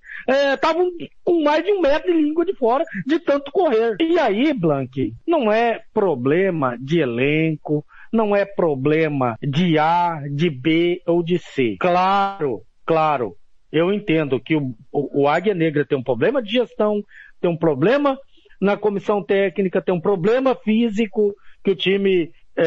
estavam é, com mais de um metro de língua de fora de tanto correr. E aí, Blank, não é problema de elenco, não é problema de A, de B ou de C. Claro, claro, eu entendo que o, o, o Águia Negra tem um problema de gestão, tem um problema na comissão técnica, tem um problema físico que o time é,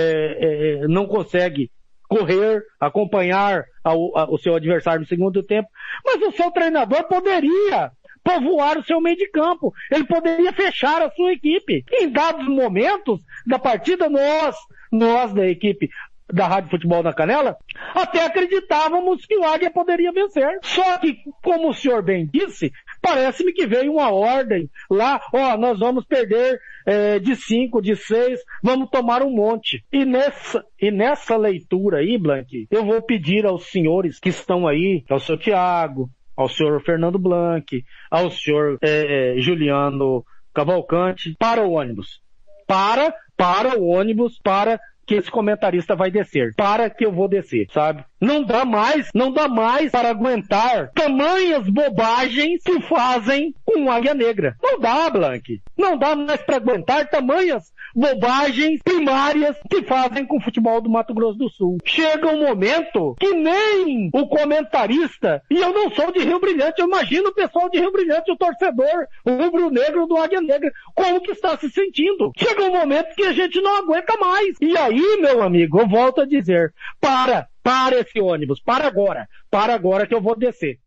é, não consegue correr, acompanhar ao, o seu adversário no segundo tempo. Mas o seu treinador poderia povoar o seu meio de campo. Ele poderia fechar a sua equipe. Em dados momentos da partida, nós, nós da equipe da Rádio Futebol na Canela, até acreditávamos que o Águia poderia vencer. Só que, como o senhor bem disse, parece-me que veio uma ordem lá, ó, nós vamos perder é, de cinco, de seis, vamos tomar um monte. E nessa, e nessa leitura aí, Blank, eu vou pedir aos senhores que estão aí, ao seu Tiago, ao senhor Fernando Blanc, ao senhor é, é, Juliano Cavalcante, para o ônibus. Para, para o ônibus, para que esse comentarista vai descer. Para que eu vou descer, sabe? Não dá mais, não dá mais para aguentar tamanhas bobagens que fazem com Águia Negra. Não dá, Blank. Não dá mais para aguentar tamanhas bobagens primárias que fazem com o futebol do Mato Grosso do Sul. Chega um momento que nem o comentarista, e eu não sou de Rio Brilhante, eu imagino o pessoal de Rio Brilhante, o torcedor, o rubro-negro do Águia Negra, como que está se sentindo. Chega um momento que a gente não aguenta mais. E aí, meu amigo, eu volto a dizer, para, para esse ônibus, para agora, para agora que eu vou descer.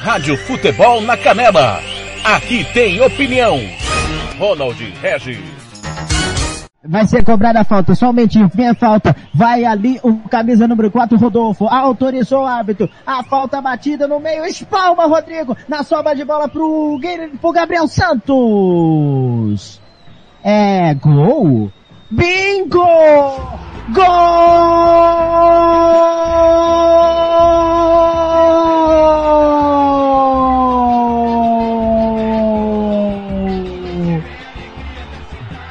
Rádio Futebol na Canela. Aqui tem opinião. Ronald Regis. Vai ser cobrada a falta, momentinho, vem a falta, vai ali o camisa número 4, Rodolfo, autorizou o árbitro, a falta batida no meio, espalma Rodrigo, na sobra de bola pro, pro Gabriel Santos. É gol? Bingo! Gol!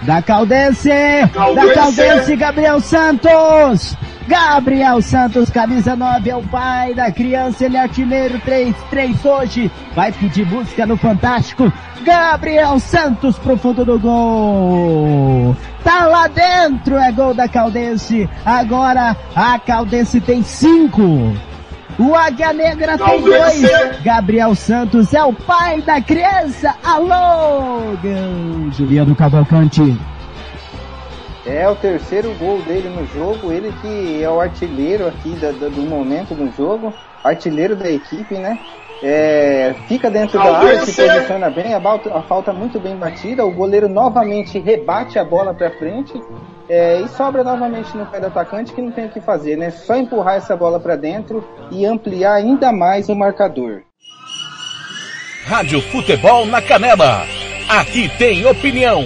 Da Caldense! Da Caldense, Gabriel Santos! Gabriel Santos, camisa 9, é o pai da criança, ele é artilheiro 3-3 hoje. Vai pedir busca no Fantástico. Gabriel Santos pro fundo do gol. Tá lá dentro, é gol da Caldense. Agora a Caldense tem 5. O Águia Negra tem dois. Gabriel Santos é o pai da criança. Alô, gol. Juliano Cavalcante. É o terceiro gol dele no jogo, ele que é o artilheiro aqui da- do momento no jogo, artilheiro da equipe, né? É, fica dentro da área, se posiciona bem, a, balta- a falta muito bem batida, o goleiro novamente rebate a bola para frente é, e sobra novamente no pé do atacante que não tem o que fazer, né? Só empurrar essa bola para dentro e ampliar ainda mais o marcador. Rádio Futebol na Canela. Aqui tem opinião.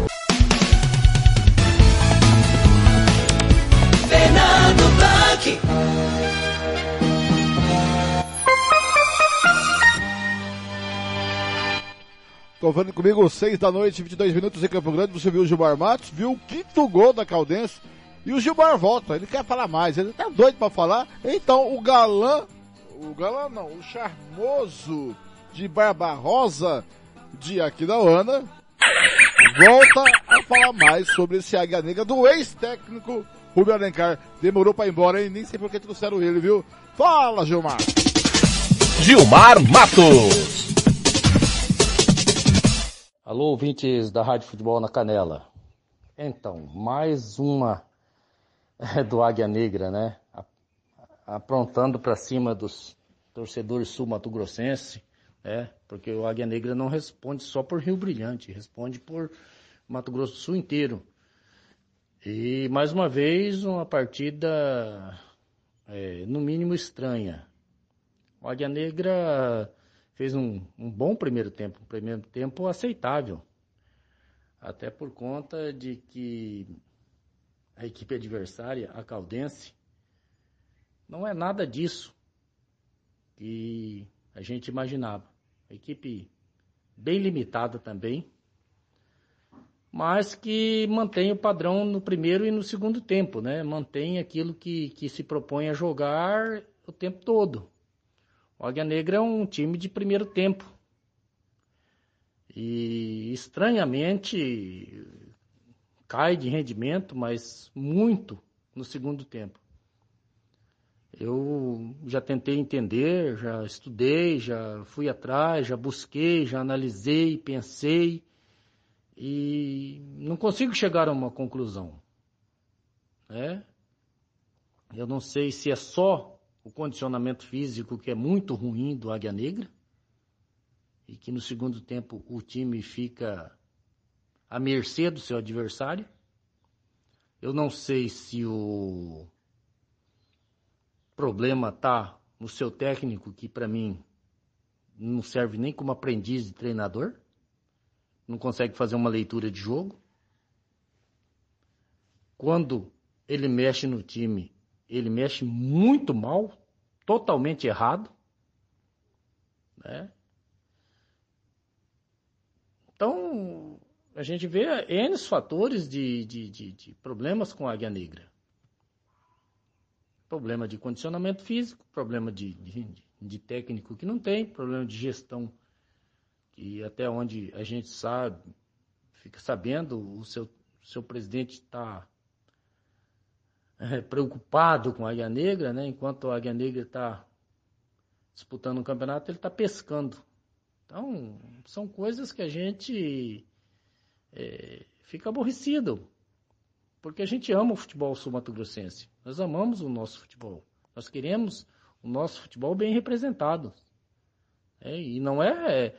Conferindo comigo, 6 da noite, 22 minutos em Campo Grande. Você viu o Gilmar Matos, viu o quinto gol da Caldense. E o Gilmar volta, ele quer falar mais, ele tá doido pra falar. Então o galã, o galã não, o charmoso de Barba Rosa de Aquidauana, volta a falar mais sobre esse Águia Negra do ex-técnico Rubio Alencar. Demorou pra ir embora, hein? Nem sei por que trouxeram ele, viu? Fala, Gilmar! Gilmar Matos. Alô, ouvintes da Rádio Futebol na Canela. Então, mais uma eh, do Águia Negra, né? Aprontando para cima dos torcedores sul-mato-grossense, né? Porque o Águia Negra não responde só por Rio Brilhante, responde por Mato Grosso do Sul inteiro. E mais uma vez uma partida eh, no mínimo estranha. O Águia Negra fez um, um bom primeiro tempo, um primeiro tempo aceitável. Até por conta de que a equipe adversária, a Caldense, não é nada disso que a gente imaginava. A equipe bem limitada também, mas que mantém o padrão no primeiro e no segundo tempo, né? Mantém aquilo que, que se propõe a jogar o tempo todo. O Águia Negra é um time de primeiro tempo. E estranhamente cai de rendimento, mas muito no segundo tempo. Eu já tentei entender, já estudei, já fui atrás, já busquei, já analisei, pensei e não consigo chegar a uma conclusão. Né? Eu não sei se é só o condicionamento físico que é muito ruim do Águia Negra e que no segundo tempo o time fica à mercê do seu adversário. Eu não sei se o problema está no seu técnico, que para mim não serve nem como aprendiz de treinador, não consegue fazer uma leitura de jogo. Quando ele mexe no time, ele mexe muito mal, totalmente errado. Né? Então, a gente vê N fatores de, de, de, de problemas com a Águia Negra. Problema de condicionamento físico, problema de, de, de técnico que não tem, problema de gestão que até onde a gente sabe, fica sabendo, o seu, seu presidente está é, preocupado com a Águia Negra, né? enquanto a Águia Negra está disputando um campeonato, ele está pescando. Então, são coisas que a gente é, fica aborrecido, porque a gente ama o futebol sul-mato-grossense. Nós amamos o nosso futebol. Nós queremos o nosso futebol bem representado. É, e não é, é,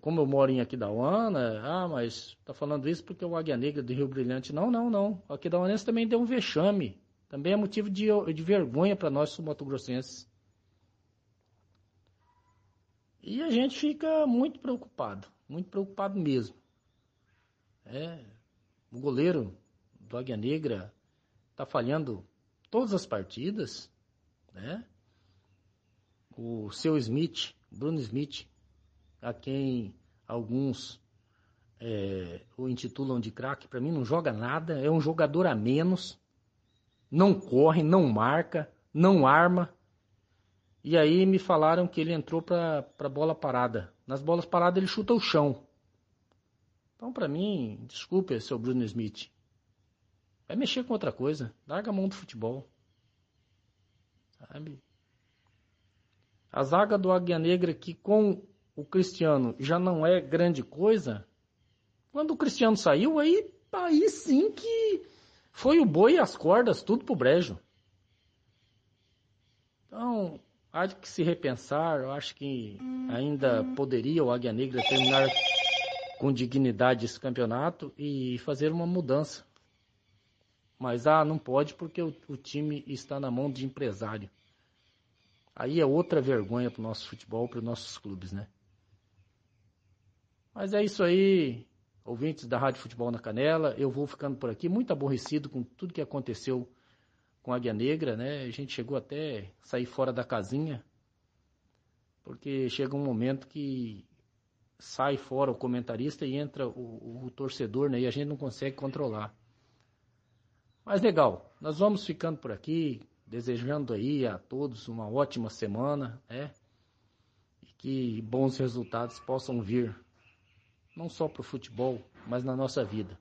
como eu moro em Aquidauana, ah, mas tá falando isso porque o Águia Negra do Rio Brilhante. Não, não, não. O Aquidauanense também deu um vexame. Também é motivo de, de vergonha para nós, sul-mato-grossenses. E a gente fica muito preocupado, muito preocupado mesmo. É, o goleiro do Águia Negra está falhando todas as partidas, né? O seu Smith, Bruno Smith, a quem alguns é, o intitulam de craque, para mim não joga nada, é um jogador a menos, não corre, não marca, não arma. E aí me falaram que ele entrou para bola parada. Nas bolas paradas ele chuta o chão. Então, para mim, desculpe, seu Bruno Smith. Vai mexer com outra coisa. Larga a mão do futebol. Sabe? A zaga do Águia Negra, que com o Cristiano já não é grande coisa. Quando o Cristiano saiu, aí, aí sim que foi o boi e as cordas, tudo pro brejo. Então, há que se repensar. Eu acho que ainda poderia o Águia Negra terminar com dignidade esse campeonato e fazer uma mudança. Mas ah, não pode porque o, o time está na mão de empresário. Aí é outra vergonha para o nosso futebol, para os nossos clubes, né? Mas é isso aí, ouvintes da Rádio Futebol na Canela. Eu vou ficando por aqui, muito aborrecido com tudo que aconteceu com a Águia Negra, né? A gente chegou até sair fora da casinha, porque chega um momento que sai fora o comentarista e entra o, o, torcedor, né? E a gente não consegue controlar. Mas legal, nós vamos ficando por aqui, desejando aí a todos uma ótima semana, né? E que bons resultados possam vir, não só para o futebol, mas na nossa vida.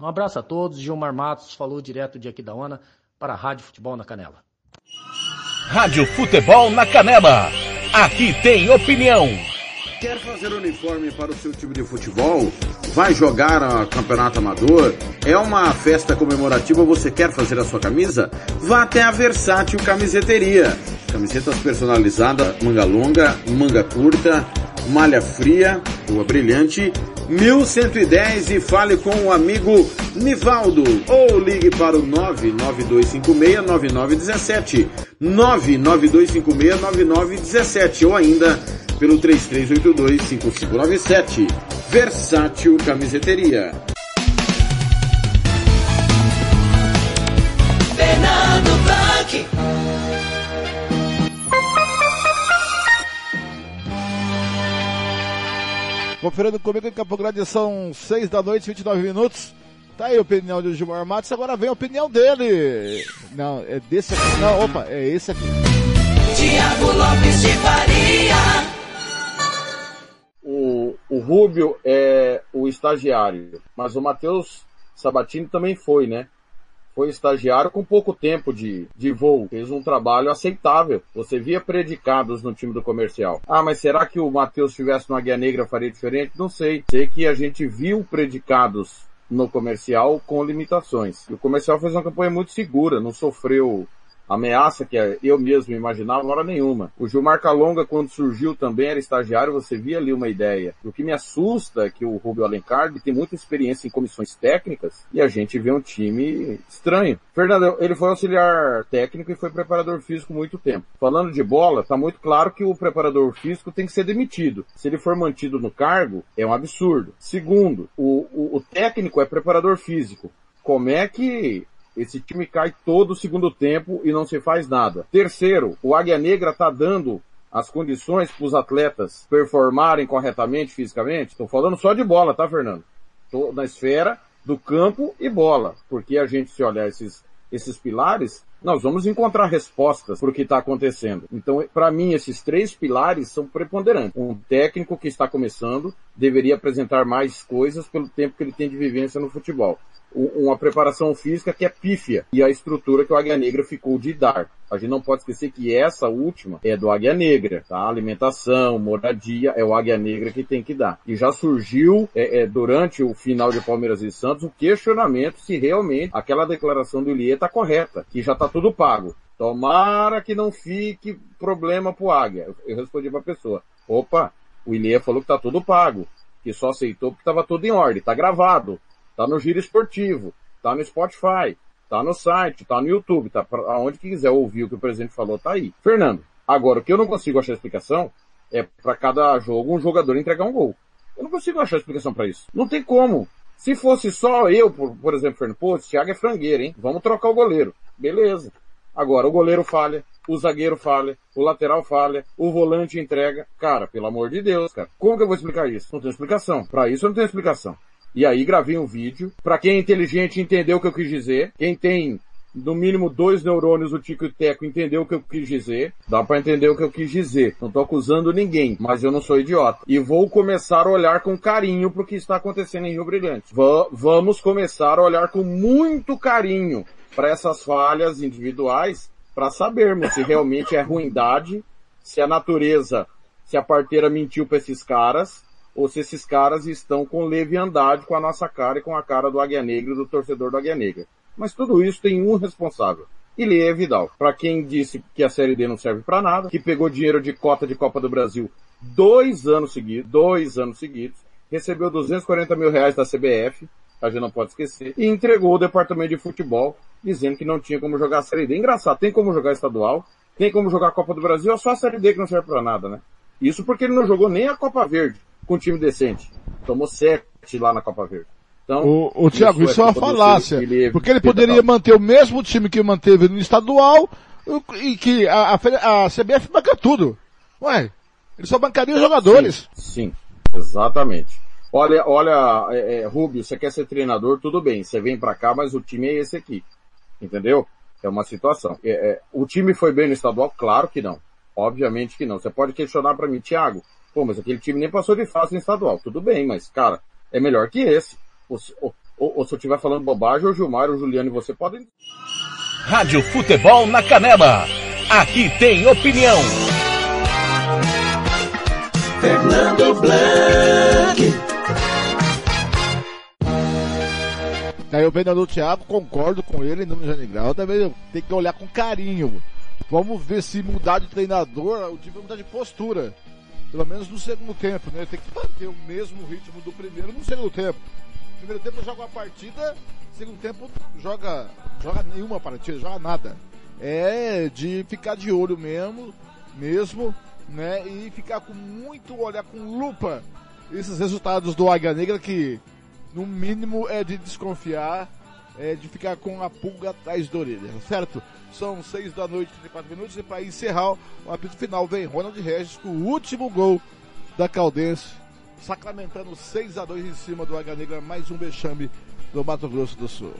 Um abraço a todos. Gilmar Matos falou direto de Aquidauana para a Rádio Futebol na Canela. Rádio Futebol na Canela. Aqui tem opinião. Quer fazer uniforme para o seu time de futebol? Vai jogar a campeonato amador? É uma festa comemorativa, você quer fazer a sua camisa? Vá até a Versátil Camiseteria. Camisetas personalizadas, manga longa, manga curta, malha fria, rua brilhante, 1110 e fale com o amigo Nivaldo. Ou ligue para o 992569917 992569917 ou ainda pelo 33825597 Versátil Camiseteria. Fernando Conferindo comigo em Campo Grande são 6 da noite, 29 minutos. Tá aí a opinião de Gilmar Matos, agora vem a opinião dele. Não, é desse aqui. Não, opa, é esse aqui. Tiago Lopes de Faria. O, o Rubio é o estagiário, mas o Matheus Sabatini também foi, né? Foi estagiário com pouco tempo de, de voo. Fez um trabalho aceitável. Você via predicados no time do comercial. Ah, mas será que o Matheus estivesse no Águia Negra faria diferente? Não sei. Sei que a gente viu predicados no comercial com limitações. E o comercial fez uma campanha muito segura, não sofreu ameaça que eu mesmo imaginava, não hora nenhuma. O Gilmar Calonga, quando surgiu também, era estagiário, você via ali uma ideia. O que me assusta é que o Rubio Alencar tem muita experiência em comissões técnicas e a gente vê um time estranho. Fernando, ele foi auxiliar técnico e foi preparador físico muito tempo. Falando de bola, tá muito claro que o preparador físico tem que ser demitido. Se ele for mantido no cargo, é um absurdo. Segundo, o, o, o técnico é preparador físico. Como é que esse time cai todo o segundo tempo e não se faz nada. Terceiro, o Águia Negra está dando as condições para os atletas performarem corretamente fisicamente. Estou falando só de bola, tá, Fernando? Estou na esfera do campo e bola, porque a gente se olhar esses esses pilares, nós vamos encontrar respostas para o que está acontecendo. Então, para mim, esses três pilares são preponderantes. Um técnico que está começando deveria apresentar mais coisas pelo tempo que ele tem de vivência no futebol. Uma preparação física que é pífia e a estrutura que o Águia Negra ficou de dar. A gente não pode esquecer que essa última é do Águia Negra, tá? Alimentação, moradia, é o Águia Negra que tem que dar. E já surgiu, é, é, durante o final de Palmeiras e Santos, o questionamento se realmente aquela declaração do Ilie está correta, que já está tudo pago. Tomara que não fique problema pro Águia. Eu respondi pra pessoa, opa, o Ilie falou que tá tudo pago, que só aceitou porque estava tudo em ordem, tá gravado, tá no giro esportivo, tá no Spotify, Tá no site, tá no YouTube, tá pra, aonde quiser ouvir o que o presidente falou, tá aí. Fernando, agora o que eu não consigo achar explicação é para cada jogo um jogador entregar um gol. Eu não consigo achar explicação para isso. Não tem como. Se fosse só eu, por, por exemplo, Fernando, pô, esse Thiago é frangueiro, hein? Vamos trocar o goleiro. Beleza. Agora, o goleiro falha, o zagueiro falha, o lateral falha, o volante entrega. Cara, pelo amor de Deus, cara. Como que eu vou explicar isso? Não tem explicação. Para isso eu não tenho explicação. E aí gravei um vídeo. Para quem é inteligente entendeu o que eu quis dizer. Quem tem no mínimo dois neurônios o Tico e o Teco entendeu o que eu quis dizer. Dá para entender o que eu quis dizer. Não tô acusando ninguém, mas eu não sou idiota. E vou começar a olhar com carinho pro que está acontecendo em Rio Brilhante. Va vamos começar a olhar com muito carinho para essas falhas individuais para sabermos se realmente é ruindade, se a natureza, se a parteira mentiu para esses caras ou se esses caras estão com leviandade com a nossa cara e com a cara do Águia Negra e do torcedor do Águia Negra. Mas tudo isso tem um responsável. Ele é Vidal. Para quem disse que a Série D não serve para nada, que pegou dinheiro de cota de Copa do Brasil dois anos seguidos, dois anos seguidos, recebeu 240 mil reais da CBF, a gente não pode esquecer, e entregou o departamento de futebol, dizendo que não tinha como jogar a Série D. Engraçado, tem como jogar estadual, tem como jogar a Copa do Brasil, é só a Série D que não serve para nada, né? Isso porque ele não jogou nem a Copa Verde com um time decente. Tomou sete lá na Copa Verde. Então, o, o Thiago, isso é uma falácia. Porque ele poderia manter o mesmo time que manteve no estadual e que a, a, a CBF banca tudo. Ué, ele só bancaria os jogadores. Sim, sim exatamente. Olha, olha, é, é, Rubio, você quer ser treinador, tudo bem, você vem para cá, mas o time é esse aqui. Entendeu? É uma situação. É, é, o time foi bem no estadual? Claro que não. Obviamente que não. Você pode questionar para mim, Thiago, Pô, mas aquele time nem passou de fase no estadual. Tudo bem, mas, cara, é melhor que esse. Ou, ou, ou, ou se eu estiver falando bobagem, o Gilmar, o Juliano e você podem. Rádio Futebol na Canela. Aqui tem opinião. Fernando Blanc. Aí eu vendo do Thiago, concordo com ele, no Janigrau, também tem que olhar com carinho. Vamos ver se mudar de treinador, o time vai mudar de postura pelo menos no segundo tempo, né? Tem que manter o mesmo ritmo do primeiro no segundo tempo. Primeiro tempo joga uma partida, segundo tempo joga, joga nenhuma partida, joga nada. É de ficar de olho mesmo, mesmo, né? E ficar com muito, olhar com lupa esses resultados do Águia Negra que, no mínimo, é de desconfiar, é de ficar com a pulga atrás da orelha, certo? São seis da noite, 34 minutos, e para encerrar o apito final vem Ronald Regis com o último gol da Caldense, sacramentando 6 a 2 em cima do Águia Negra, mais um vexame do Mato Grosso do Sul.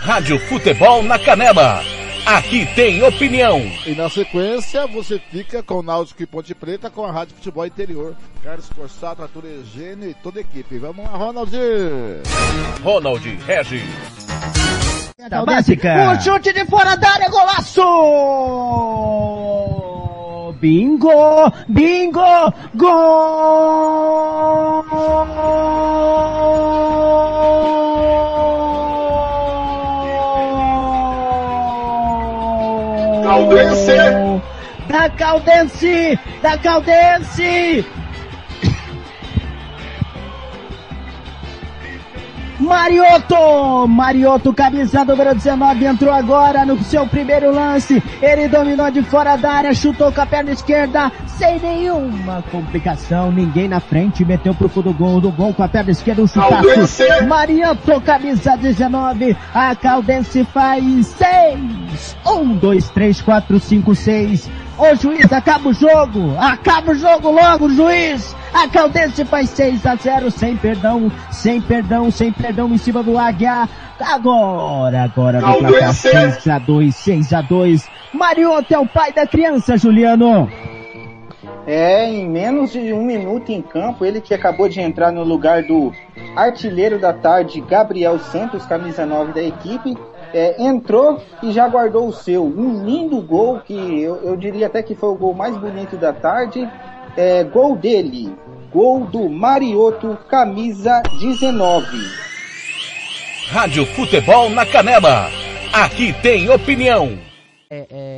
Rádio Futebol na Canela. Aqui tem opinião. E na sequência, você fica com o Náutico e Ponte Preta com a Rádio Futebol Interior. Carlos Corsato, Arthur Egênio e toda a equipe. Vamos lá, Ronald. Ronald Regis. Da básica. O chute de fora da área, golaço! Bingo! Bingo! Gol! Caldense! Da Caldense! Mariotto! Mariotto, camisa número 19, entrou agora no seu primeiro lance. Ele dominou de fora da área, chutou com a perna esquerda, sem nenhuma complicação. Ninguém na frente, meteu pro fundo do gol, do gol com a perna esquerda, um chutaço. Mariotto, camisa 19, a Caldense faz 6. 1, 2, 3, 4, 5, 6. Ô juiz, acaba o jogo! Acaba o jogo logo, juiz! A Caldense faz 6 a 0 sem perdão, sem perdão, sem perdão em cima do Águia. Agora, agora no placar 6 a 2, 6 a 2. Mariotto é o pai da criança, Juliano. É, em menos de um minuto em campo, ele que acabou de entrar no lugar do artilheiro da tarde, Gabriel Santos, camisa 9 da equipe, é, entrou e já guardou o seu. Um lindo gol que eu, eu diria até que foi o gol mais bonito da tarde. É, gol dele, gol do Marioto, camisa 19. Rádio Futebol na Canela. Aqui tem opinião. É, é...